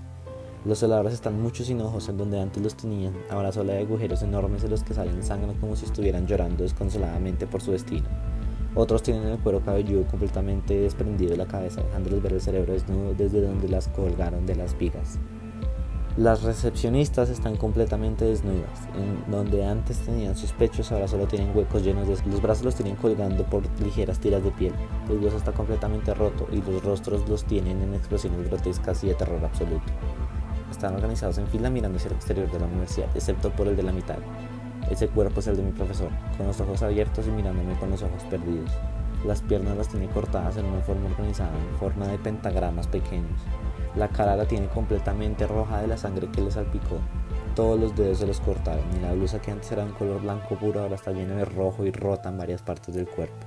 [SPEAKER 1] Los heladores están mucho sin ojos en donde antes los tenían, ahora solo hay agujeros enormes en los que salen sangre como si estuvieran llorando desconsoladamente por su destino. Otros tienen el cuero cabelludo completamente desprendido de la cabeza, dejándoles ver el cerebro desnudo desde donde las colgaron de las vigas. Las recepcionistas están completamente desnudas, en donde antes tenían sus pechos, ahora solo tienen huecos llenos de... Los brazos los tienen colgando por ligeras tiras de piel, el hueso está completamente roto y los rostros los tienen en explosiones grotescas y de terror absoluto. Están organizados en fila mirando hacia el exterior de la universidad, excepto por el de la mitad. Ese cuerpo es el de mi profesor, con los ojos abiertos y mirándome con los ojos perdidos. Las piernas las tiene cortadas en una forma organizada, en forma de pentagramas pequeños. La cara la tiene completamente roja de la sangre que le salpicó. Todos los dedos se los cortaron y la blusa que antes era de un color blanco puro ahora está llena de rojo y rota en varias partes del cuerpo.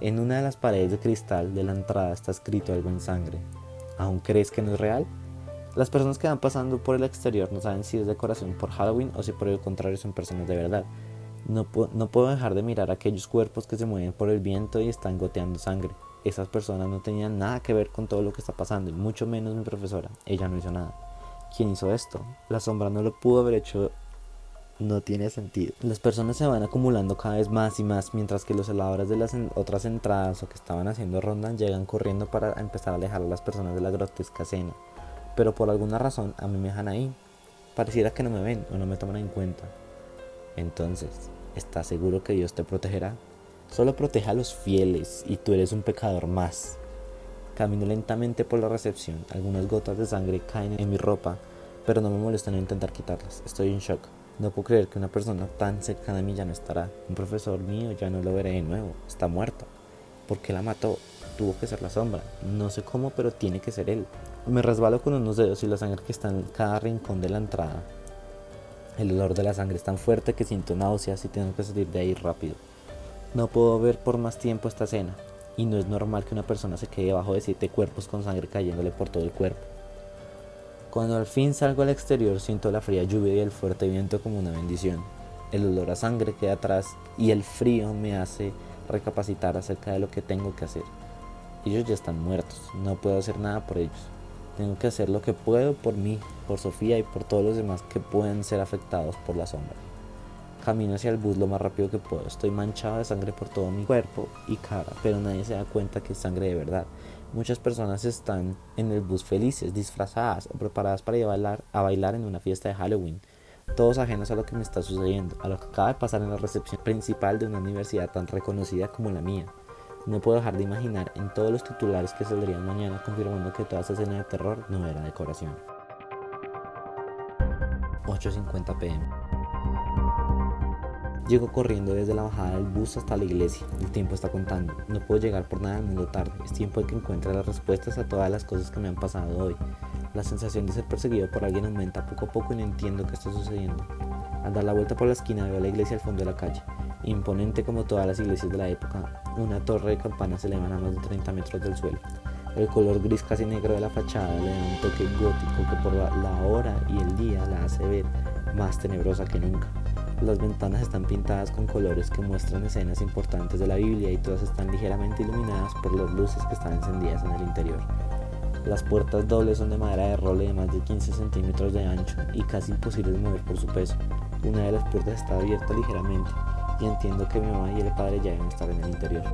[SPEAKER 1] En una de las paredes de cristal de la entrada está escrito algo en sangre. ¿Aún crees que no es real? Las personas que van pasando por el exterior no saben si es decoración por Halloween o si por el contrario son personas de verdad. No, puedo dejar de mirar aquellos cuerpos que se mueven por el viento y están goteando sangre. Esas personas no tenían nada que ver con todo lo que está pasando, y mucho menos mi profesora. Ella no hizo nada. ¿Quién hizo esto? La sombra no lo pudo haber hecho no tiene sentido. Las personas se van acumulando cada vez más y más, mientras que los celadores de las otras entradas o que estaban haciendo ronda llegan corriendo para empezar a alejar a las personas de la grotesca escena. Pero por alguna razón a mí me dejan ahí. Pareciera que no me ven o no me toman en cuenta. Entonces, ¿estás seguro que Dios te protegerá? Solo protege a los fieles y tú eres un pecador más. Camino lentamente por la recepción. Algunas gotas de sangre caen en mi ropa, pero no me molesta no intentar quitarlas. Estoy en shock. No puedo creer que una persona tan cercana a mí ya no estará. Un profesor mío ya no lo veré de nuevo. Está muerto. ¿Por qué la mató? Tuvo que ser la sombra. No sé cómo, pero tiene que ser él. Me resbalo con unos dedos y la sangre que está en cada rincón de la entrada. El olor de la sangre es tan fuerte que siento náuseas y tengo que salir de ahí rápido. No puedo ver por más tiempo esta escena. Y no es normal que una persona se quede debajo de siete cuerpos con sangre cayéndole por todo el cuerpo. Cuando al fin salgo al exterior siento la fría lluvia y el fuerte viento como una bendición. El olor a sangre queda atrás y el frío me hace recapacitar acerca de lo que tengo que hacer. Ellos ya están muertos, no puedo hacer nada por ellos. Tengo que hacer lo que puedo por mí, por Sofía y por todos los demás que pueden ser afectados por la sombra. Camino hacia el bus lo más rápido que puedo. Estoy manchado de sangre por todo mi cuerpo y cara, pero nadie se da cuenta que es sangre de verdad. Muchas personas están en el bus felices, disfrazadas o preparadas para ir a bailar, a bailar en una fiesta de Halloween. Todos ajenos a lo que me está sucediendo, a lo que acaba de pasar en la recepción principal de una universidad tan reconocida como la mía. No puedo dejar de imaginar en todos los titulares que saldrían mañana confirmando que toda esa escena de terror no era decoración. 8.50 pm. Llego corriendo desde la bajada del bus hasta la iglesia. El tiempo está contando. No puedo llegar por nada del mundo tarde. Es tiempo de que encuentre las respuestas a todas las cosas que me han pasado hoy. La sensación de ser perseguido por alguien aumenta poco a poco y no entiendo qué está sucediendo. Al dar la vuelta por la esquina veo la iglesia al fondo de la calle. Imponente como todas las iglesias de la época, una torre de campanas se eleva a más de 30 metros del suelo. El color gris casi negro de la fachada le da un toque gótico que por la hora y el día la hace ver más tenebrosa que nunca. Las ventanas están pintadas con colores que muestran escenas importantes de la Biblia y todas están ligeramente iluminadas por las luces que están encendidas en el interior. Las puertas dobles son de madera de roble de más de 15 centímetros de ancho y casi imposibles de mover por su peso. Una de las puertas está abierta ligeramente y entiendo que mi mamá y el padre ya deben estar en el interior.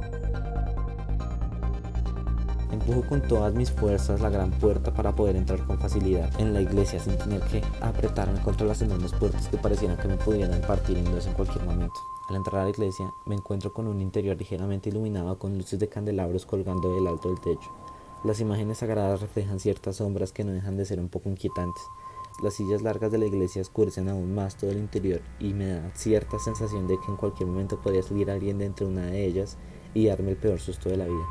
[SPEAKER 1] Empujo con todas mis fuerzas la gran puerta para poder entrar con facilidad en la iglesia sin tener que apretarme contra las enormes puertas que parecieran que me pudieran partir en dos en cualquier momento. Al entrar a la iglesia me encuentro con un interior ligeramente iluminado con luces de candelabros colgando del alto del techo. Las imágenes sagradas reflejan ciertas sombras que no dejan de ser un poco inquietantes. Las sillas largas de la iglesia oscurecen aún más todo el interior y me da cierta sensación de que en cualquier momento podría salir alguien de entre una de ellas y darme el peor susto de la vida.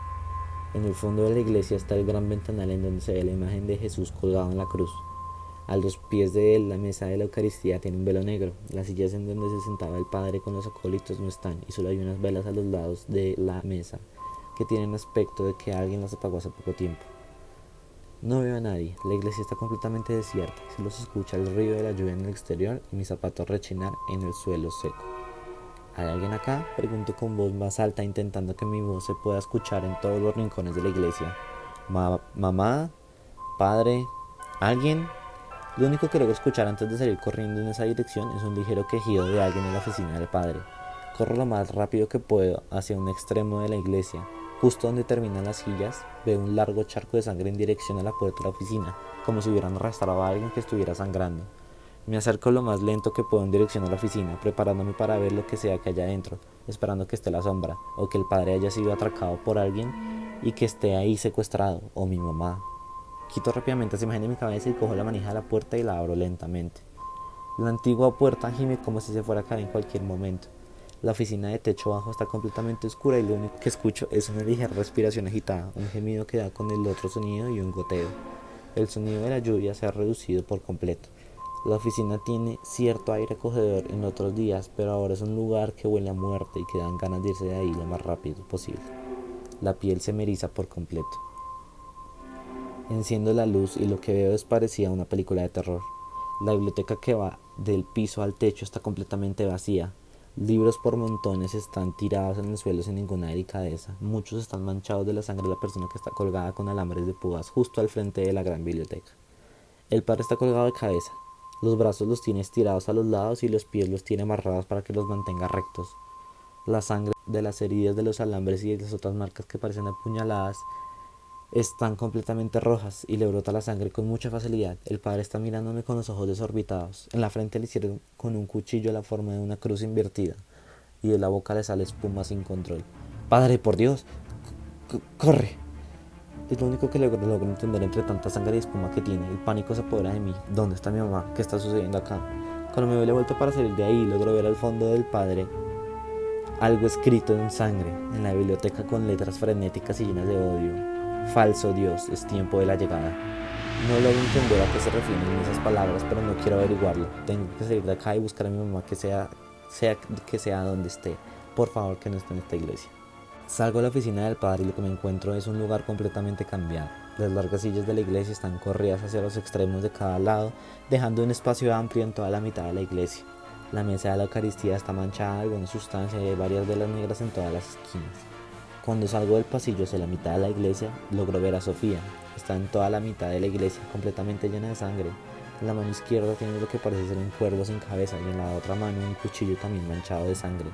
[SPEAKER 1] En el fondo de la iglesia está el gran ventanal en donde se ve la imagen de Jesús colgado en la cruz. A los pies de él, la mesa de la Eucaristía tiene un velo negro. Las sillas en donde se sentaba el Padre con los acólitos no están y solo hay unas velas a los lados de la mesa que tienen aspecto de que alguien las apagó hace poco tiempo. No veo a nadie, la iglesia está completamente desierta, solo se escucha el ruido de la lluvia en el exterior y mis zapatos rechinar en el suelo seco. ¿Hay alguien acá? Pregunto con voz más alta intentando que mi voz se pueda escuchar en todos los rincones de la iglesia. mamá, padre, alguien. Lo único que logro escuchar antes de salir corriendo en esa dirección es un ligero quejido de alguien en la oficina del padre. Corro lo más rápido que puedo hacia un extremo de la iglesia. Justo donde terminan las sillas, veo un largo charco de sangre en dirección a la puerta de la oficina, como si hubieran arrastrado a alguien que estuviera sangrando. Me acerco lo más lento que puedo en dirección a la oficina, preparándome para ver lo que sea que haya adentro, esperando que esté la sombra, o que el padre haya sido atracado por alguien y que esté ahí secuestrado, o mi mamá. Quito rápidamente esa imagen de mi cabeza y cojo la manija de la puerta y la abro lentamente. La antigua puerta gime como si se fuera a caer en cualquier momento. La oficina de techo bajo está completamente oscura y lo único que escucho es una ligera respiración agitada, un gemido que da con el otro sonido y un goteo. El sonido de la lluvia se ha reducido por completo. La oficina tiene cierto aire acogedor en otros días, pero ahora es un lugar que huele a muerte y que dan ganas de irse de ahí lo más rápido posible. La piel se me por completo. Enciendo la luz y lo que veo es parecida a una película de terror. La biblioteca que va del piso al techo está completamente vacía. Libros por montones están tirados en el suelo sin ninguna delicadeza. Muchos están manchados de la sangre de la persona que está colgada con alambres de púas justo al frente de la gran biblioteca. El padre está colgado de cabeza, los brazos los tiene estirados a los lados y los pies los tiene amarrados para que los mantenga rectos. La sangre de las heridas de los alambres y de las otras marcas que parecen apuñaladas están completamente rojas y le brota la sangre con mucha facilidad. El padre está mirándome con los ojos desorbitados. En la frente le hicieron con un cuchillo la forma de una cruz invertida y de la boca le sale espuma sin control. Padre, por Dios, corre. Es lo único que logro, logro entender entre tanta sangre y espuma que tiene. El pánico se apodera de mí. ¿Dónde está mi mamá? ¿Qué está sucediendo acá? Cuando me doy la vuelta para salir de ahí, logro ver al fondo del padre algo escrito en sangre en la biblioteca con letras frenéticas y llenas de odio. Falso Dios, es tiempo de la llegada. No logro entender a qué se refieren esas palabras, pero no quiero averiguarlo. Tengo que salir de acá y buscar a mi mamá que sea, sea que sea donde esté. Por favor, que no esté en esta iglesia. Salgo a la oficina del padre y lo que me encuentro es un lugar completamente cambiado. Las largas sillas de la iglesia están corridas hacia los extremos de cada lado, dejando un espacio amplio en toda la mitad de la iglesia. La mesa de la Eucaristía está manchada de alguna sustancia y hay varias velas negras en todas las esquinas. Cuando salgo del pasillo hacia la mitad de la iglesia, logro ver a Sofía. Está en toda la mitad de la iglesia, completamente llena de sangre. En la mano izquierda tiene lo que parece ser un cuervo sin cabeza y en la otra mano un cuchillo también manchado de sangre.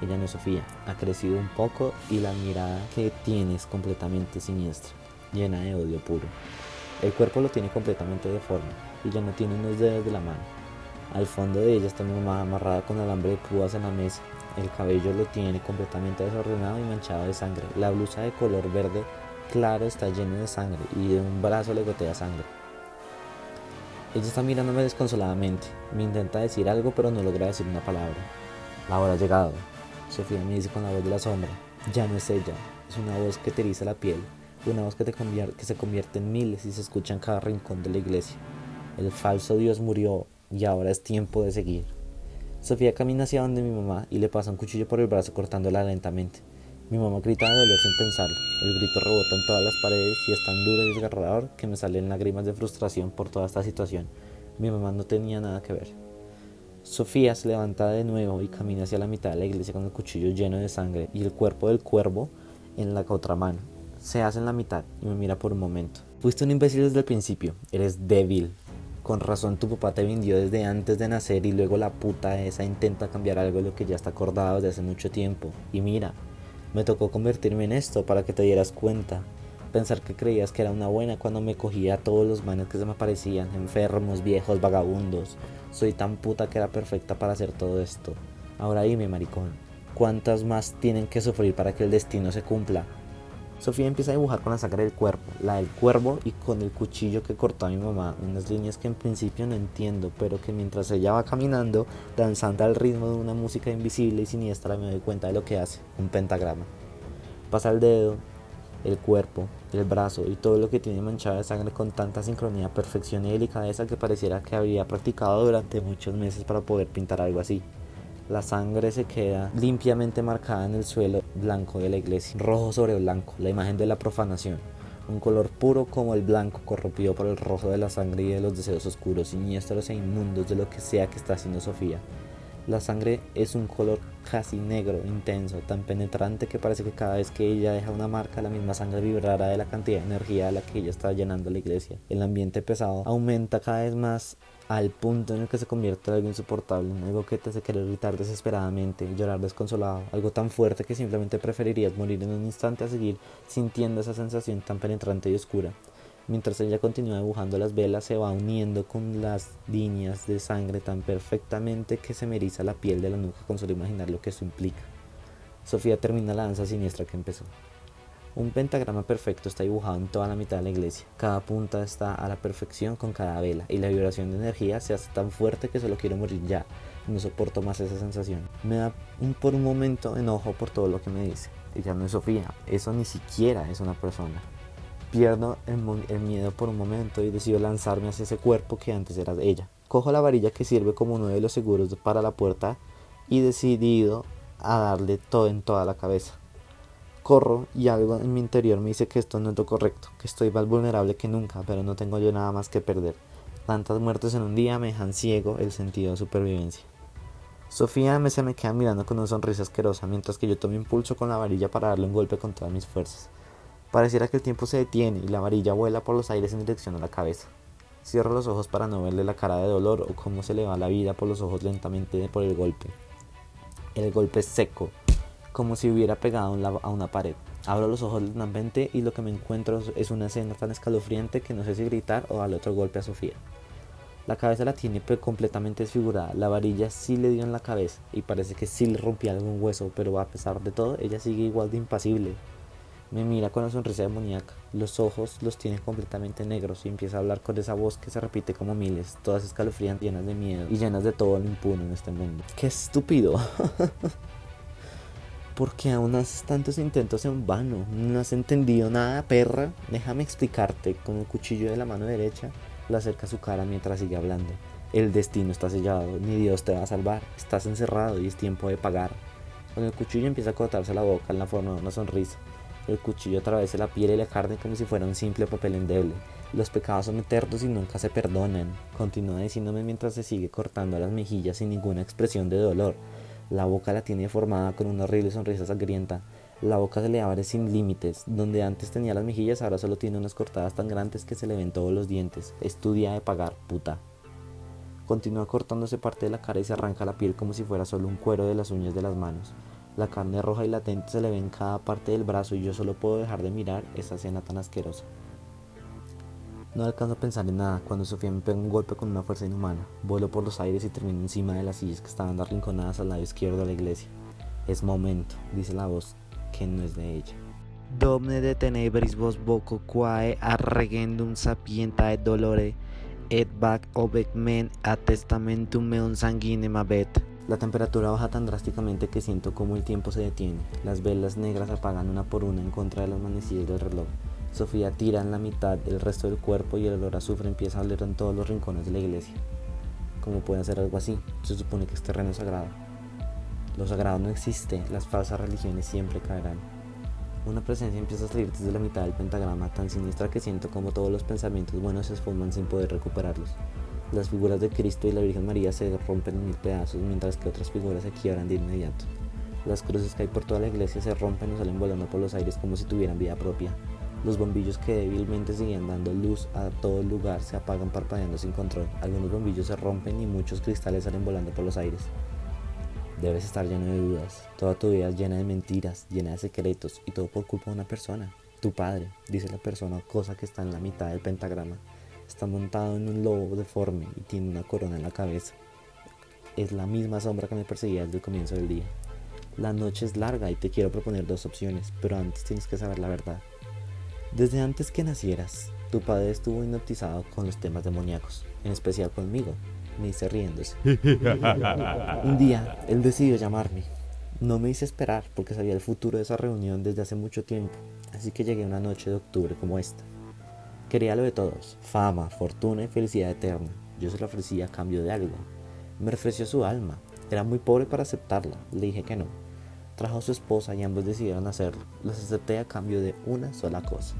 [SPEAKER 1] Ella no es Sofía, ha crecido un poco y la mirada que tiene es completamente siniestra, llena de odio puro. El cuerpo lo tiene completamente deforme y ya no tiene unos dedos de la mano. Al fondo de ella está mi mamá amarrada con alambre de púas en la mesa. El cabello lo tiene completamente desordenado y manchado de sangre. La blusa de color verde claro está llena de sangre y de un brazo le gotea sangre. Ella está mirándome desconsoladamente. Me intenta decir algo pero no logra decir una palabra. La hora ha llegado, Sofía me dice con la voz de la sombra, ya no es ella, es una voz que te eriza la piel, una voz que, que se convierte en miles y se escucha en cada rincón de la iglesia. El falso Dios murió y ahora es tiempo de seguir. Sofía camina hacia donde mi mamá y le pasa un cuchillo por el brazo cortándola lentamente. Mi mamá grita de dolor sin pensarlo. El grito rebota en todas las paredes y es tan duro y desgarrador que me salen lágrimas de frustración por toda esta situación. Mi mamá no tenía nada que ver. Sofía se levanta de nuevo y camina hacia la mitad de la iglesia con el cuchillo lleno de sangre y el cuerpo del cuervo en la otra mano. Se hace en la mitad y me mira por un momento. Fuiste un imbécil desde el principio, eres débil. Con razón tu papá te vendió desde antes de nacer y luego la puta esa intenta cambiar algo de lo que ya está acordado desde hace mucho tiempo. Y mira, me tocó convertirme en esto para que te dieras cuenta. Pensar que creías que era una buena cuando me cogía a todos los manes que se me parecían, enfermos, viejos, vagabundos. Soy tan puta que era perfecta para hacer todo esto. Ahora dime, maricón, ¿cuántas más tienen que sufrir para que el destino se cumpla? Sofía empieza a dibujar con la sangre del cuerpo, la del cuervo y con el cuchillo que cortó a mi mamá, unas líneas que en principio no entiendo, pero que mientras ella va caminando, danzando al ritmo de una música invisible y siniestra, me doy cuenta de lo que hace, un pentagrama. Pasa el dedo, el cuerpo, el brazo y todo lo que tiene manchado de sangre con tanta sincronía, perfección y delicadeza que pareciera que habría practicado durante muchos meses para poder pintar algo así. La sangre se queda limpiamente marcada en el suelo blanco de la iglesia, rojo sobre blanco, la imagen de la profanación, un color puro como el blanco corrompido por el rojo de la sangre y de los deseos oscuros, siniestros e inmundos de lo que sea que está haciendo Sofía. La sangre es un color casi negro, intenso, tan penetrante que parece que cada vez que ella deja una marca, la misma sangre vibrará de la cantidad de energía a la que ella está llenando la iglesia. El ambiente pesado aumenta cada vez más al punto en el que se convierte en algo insoportable, algo que te hace querer gritar desesperadamente, llorar desconsolado, algo tan fuerte que simplemente preferirías morir en un instante a seguir sintiendo esa sensación tan penetrante y oscura. Mientras ella continúa dibujando las velas, se va uniendo con las líneas de sangre tan perfectamente que se me la piel de la nuca con solo imaginar lo que eso implica. Sofía termina la danza siniestra que empezó. Un pentagrama perfecto está dibujado en toda la mitad de la iglesia. Cada punta está a la perfección con cada vela y la vibración de energía se hace tan fuerte que solo quiero morir ya. No soporto más esa sensación. Me da un, por un momento enojo por todo lo que me dice. Ella no es Sofía, eso ni siquiera es una persona. Pierdo el, miedo por un momento y decido lanzarme hacia ese cuerpo que antes era de ella. Cojo la varilla que sirve como uno de los seguros para la puerta y decidido a darle todo en toda la cabeza. Corro y algo en mi interior me dice que esto no es lo correcto, que estoy más vulnerable que nunca, pero no tengo yo nada más que perder. Tantas muertes en un día me dejan ciego el sentido de supervivencia. Sofía se me queda mirando con una sonrisa asquerosa mientras que yo tomo impulso con la varilla para darle un golpe con todas mis fuerzas. Pareciera que el tiempo se detiene y la varilla vuela por los aires en dirección a la cabeza. Cierro los ojos para no verle la cara de dolor o cómo se le va la vida por los ojos lentamente por el golpe. El golpe es seco, como si hubiera pegado a una pared. Abro los ojos lentamente y lo que me encuentro es una escena tan escalofriante que no sé si gritar o darle otro golpe a Sofía. La cabeza la tiene completamente desfigurada, la varilla sí le dio en la cabeza y parece que sí le rompía algún hueso, pero a pesar de todo ella sigue igual de impasible. Me mira con una sonrisa demoníaca, los ojos los tiene completamente negros y empieza a hablar con esa voz que se repite como miles, todas escalofriantes, llenas de miedo y llenas de todo lo impune en este mundo. ¡Qué estúpido! porque aún haces tantos intentos en vano? No has entendido nada, perra. Déjame explicarte. Con el cuchillo de la mano derecha, le acerca su cara mientras sigue hablando. El destino está sellado, ni Dios te va a salvar. Estás encerrado y es tiempo de pagar. Con el cuchillo empieza a cortarse la boca en la forma de una sonrisa. El cuchillo atraviesa la piel y la carne como si fuera un simple papel endeble. Los pecados son eternos y nunca se perdonan. Continúa diciéndome mientras se sigue cortando las mejillas sin ninguna expresión de dolor. La boca la tiene formada con una horrible sonrisa sangrienta. La boca se le abre sin límites. Donde antes tenía las mejillas, ahora solo tiene unas cortadas tan grandes que se le ven todos los dientes. Estudia de pagar, puta. Continúa cortándose parte de la cara y se arranca la piel como si fuera solo un cuero de las uñas de las manos. La carne roja y latente se le ve en cada parte del brazo y yo solo puedo dejar de mirar esa escena tan asquerosa. No alcanzo a pensar en nada cuando Sofía me pega un golpe con una fuerza inhumana. Vuelo por los aires y termino encima de las sillas que estaban arrinconadas al lado izquierdo de la iglesia. Es momento, dice la voz, que no es de ella. Domne de tenebris vos voco quae arregendum sapienta et dolore et bac obec men a testamentum meum sanguinem abet. La temperatura baja tan drásticamente que siento como el tiempo se detiene. Las velas negras apagan una por una en contra de las manecillas del reloj. Sofía tira en la mitad el resto del cuerpo y el olor a azufre empieza a oler en todos los rincones de la iglesia. ¿Cómo puede hacer algo así? Se supone que es terreno sagrado. Lo sagrado no existe, las falsas religiones siempre caerán. Una presencia empieza a salir desde la mitad del pentagrama tan siniestra que siento como todos los pensamientos buenos se esfuman sin poder recuperarlos. Las figuras de Cristo y la Virgen María se rompen en mil pedazos mientras que otras figuras se quiebran de inmediato. Las cruces que hay por toda la iglesia se rompen o salen volando por los aires como si tuvieran vida propia. Los bombillos que débilmente siguen dando luz a todo el lugar se apagan parpadeando sin control. Algunos bombillos se rompen y muchos cristales salen volando por los aires. Debes estar lleno de dudas. Toda tu vida es llena de mentiras, llena de secretos y todo por culpa de una persona. Tu padre, dice la persona, cosa que está en la mitad del pentagrama. Está montado en un lobo deforme y tiene una corona en la cabeza. Es la misma sombra que me perseguía desde el comienzo del día. La noche es larga y te quiero proponer dos opciones, pero antes tienes que saber la verdad. Desde antes que nacieras, tu padre estuvo hipnotizado con los temas demoníacos, en especial conmigo, me dice riéndose. Un día, él decidió llamarme. No me hice esperar porque sabía el futuro de esa reunión desde hace mucho tiempo, así que llegué una noche de octubre como esta. Quería lo de todos, fama, fortuna y felicidad eterna. Yo se lo ofrecía a cambio de algo. Me ofreció su alma. Era muy pobre para aceptarla. Le dije que no. Trajo a su esposa y ambos decidieron hacerlo. Los acepté a cambio de una sola cosa.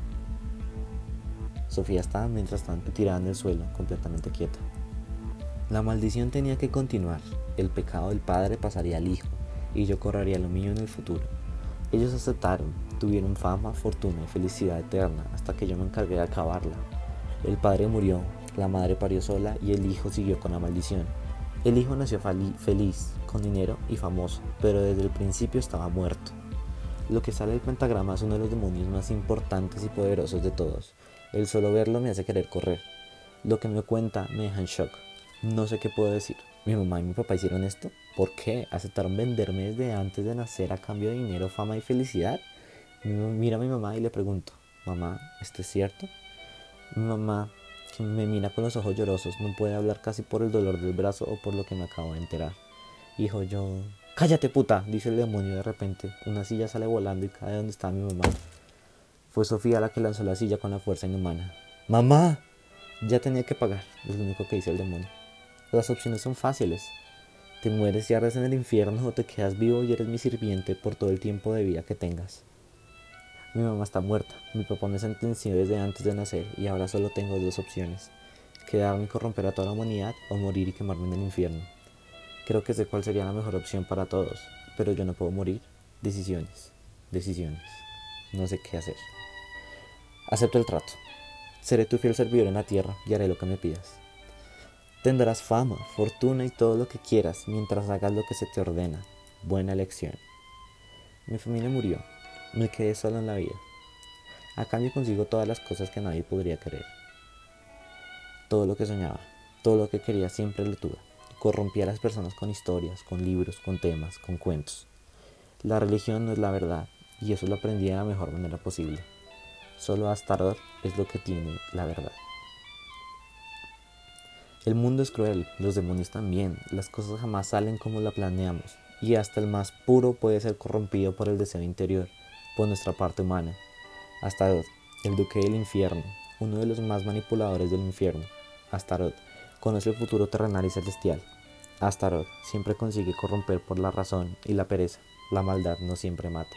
[SPEAKER 1] Sofía estaba mientras tanto tirada en el suelo, completamente quieta. La maldición tenía que continuar. El pecado del padre pasaría al hijo y yo correría lo mío en el futuro. Ellos aceptaron, tuvieron fama, fortuna y felicidad eterna hasta que yo me encargué de acabarla. El padre murió, la madre parió sola y el hijo siguió con la maldición. El hijo nació feliz, con dinero y famoso, pero desde el principio estaba muerto. Lo que sale del pentagrama es uno de los demonios más importantes y poderosos de todos. El solo verlo me hace querer correr. Lo que me cuenta me deja en shock. No sé qué puedo decir. ¿Mi mamá y mi papá hicieron esto? ¿Por qué? ¿Aceptaron venderme desde antes de nacer a cambio de dinero, fama y felicidad? Mira a mi mamá y le pregunto, mamá, ¿esto es cierto? Mi mamá que me mira con los ojos llorosos, no puede hablar casi por el dolor del brazo o por lo que me acabo de enterar. Hijo, yo... Cállate puta, dice el demonio de repente. Una silla sale volando y cae donde está mi mamá. Fue Sofía la que lanzó la silla con la fuerza inhumana. ¡Mamá! Ya tenía que pagar, es lo único que dice el demonio. Las opciones son fáciles. Te mueres y ardes en el infierno o te quedas vivo y eres mi sirviente por todo el tiempo de vida que tengas. Mi mamá está muerta, mi papá me sentenció desde antes de nacer y ahora solo tengo dos opciones. Quedarme y corromper a toda la humanidad o morir y quemarme en el infierno. Creo que sé cuál sería la mejor opción para todos, pero yo no puedo morir. Decisiones, decisiones. No sé qué hacer. Acepto el trato. Seré tu fiel servidor en la tierra y haré lo que me pidas. Tendrás fama, fortuna y todo lo que quieras mientras hagas lo que se te ordena. Buena elección. Mi familia murió. Me quedé solo en la vida. A cambio consigo todas las cosas que nadie podría querer. Todo lo que soñaba, todo lo que quería siempre lo tuve. Corrompí a las personas con historias, con libros, con temas, con cuentos. La religión no es la verdad, y eso lo aprendí de la mejor manera posible. Solo Astaroth es lo que tiene la verdad. El mundo es cruel, los demonios también, las cosas jamás salen como la planeamos, y hasta el más puro puede ser corrompido por el deseo interior, por nuestra parte humana. Astaroth, el duque del infierno, uno de los más manipuladores del infierno. Astaroth, conoce el futuro terrenal y celestial. Astaroth siempre consigue corromper por la razón y la pereza. La maldad no siempre mata.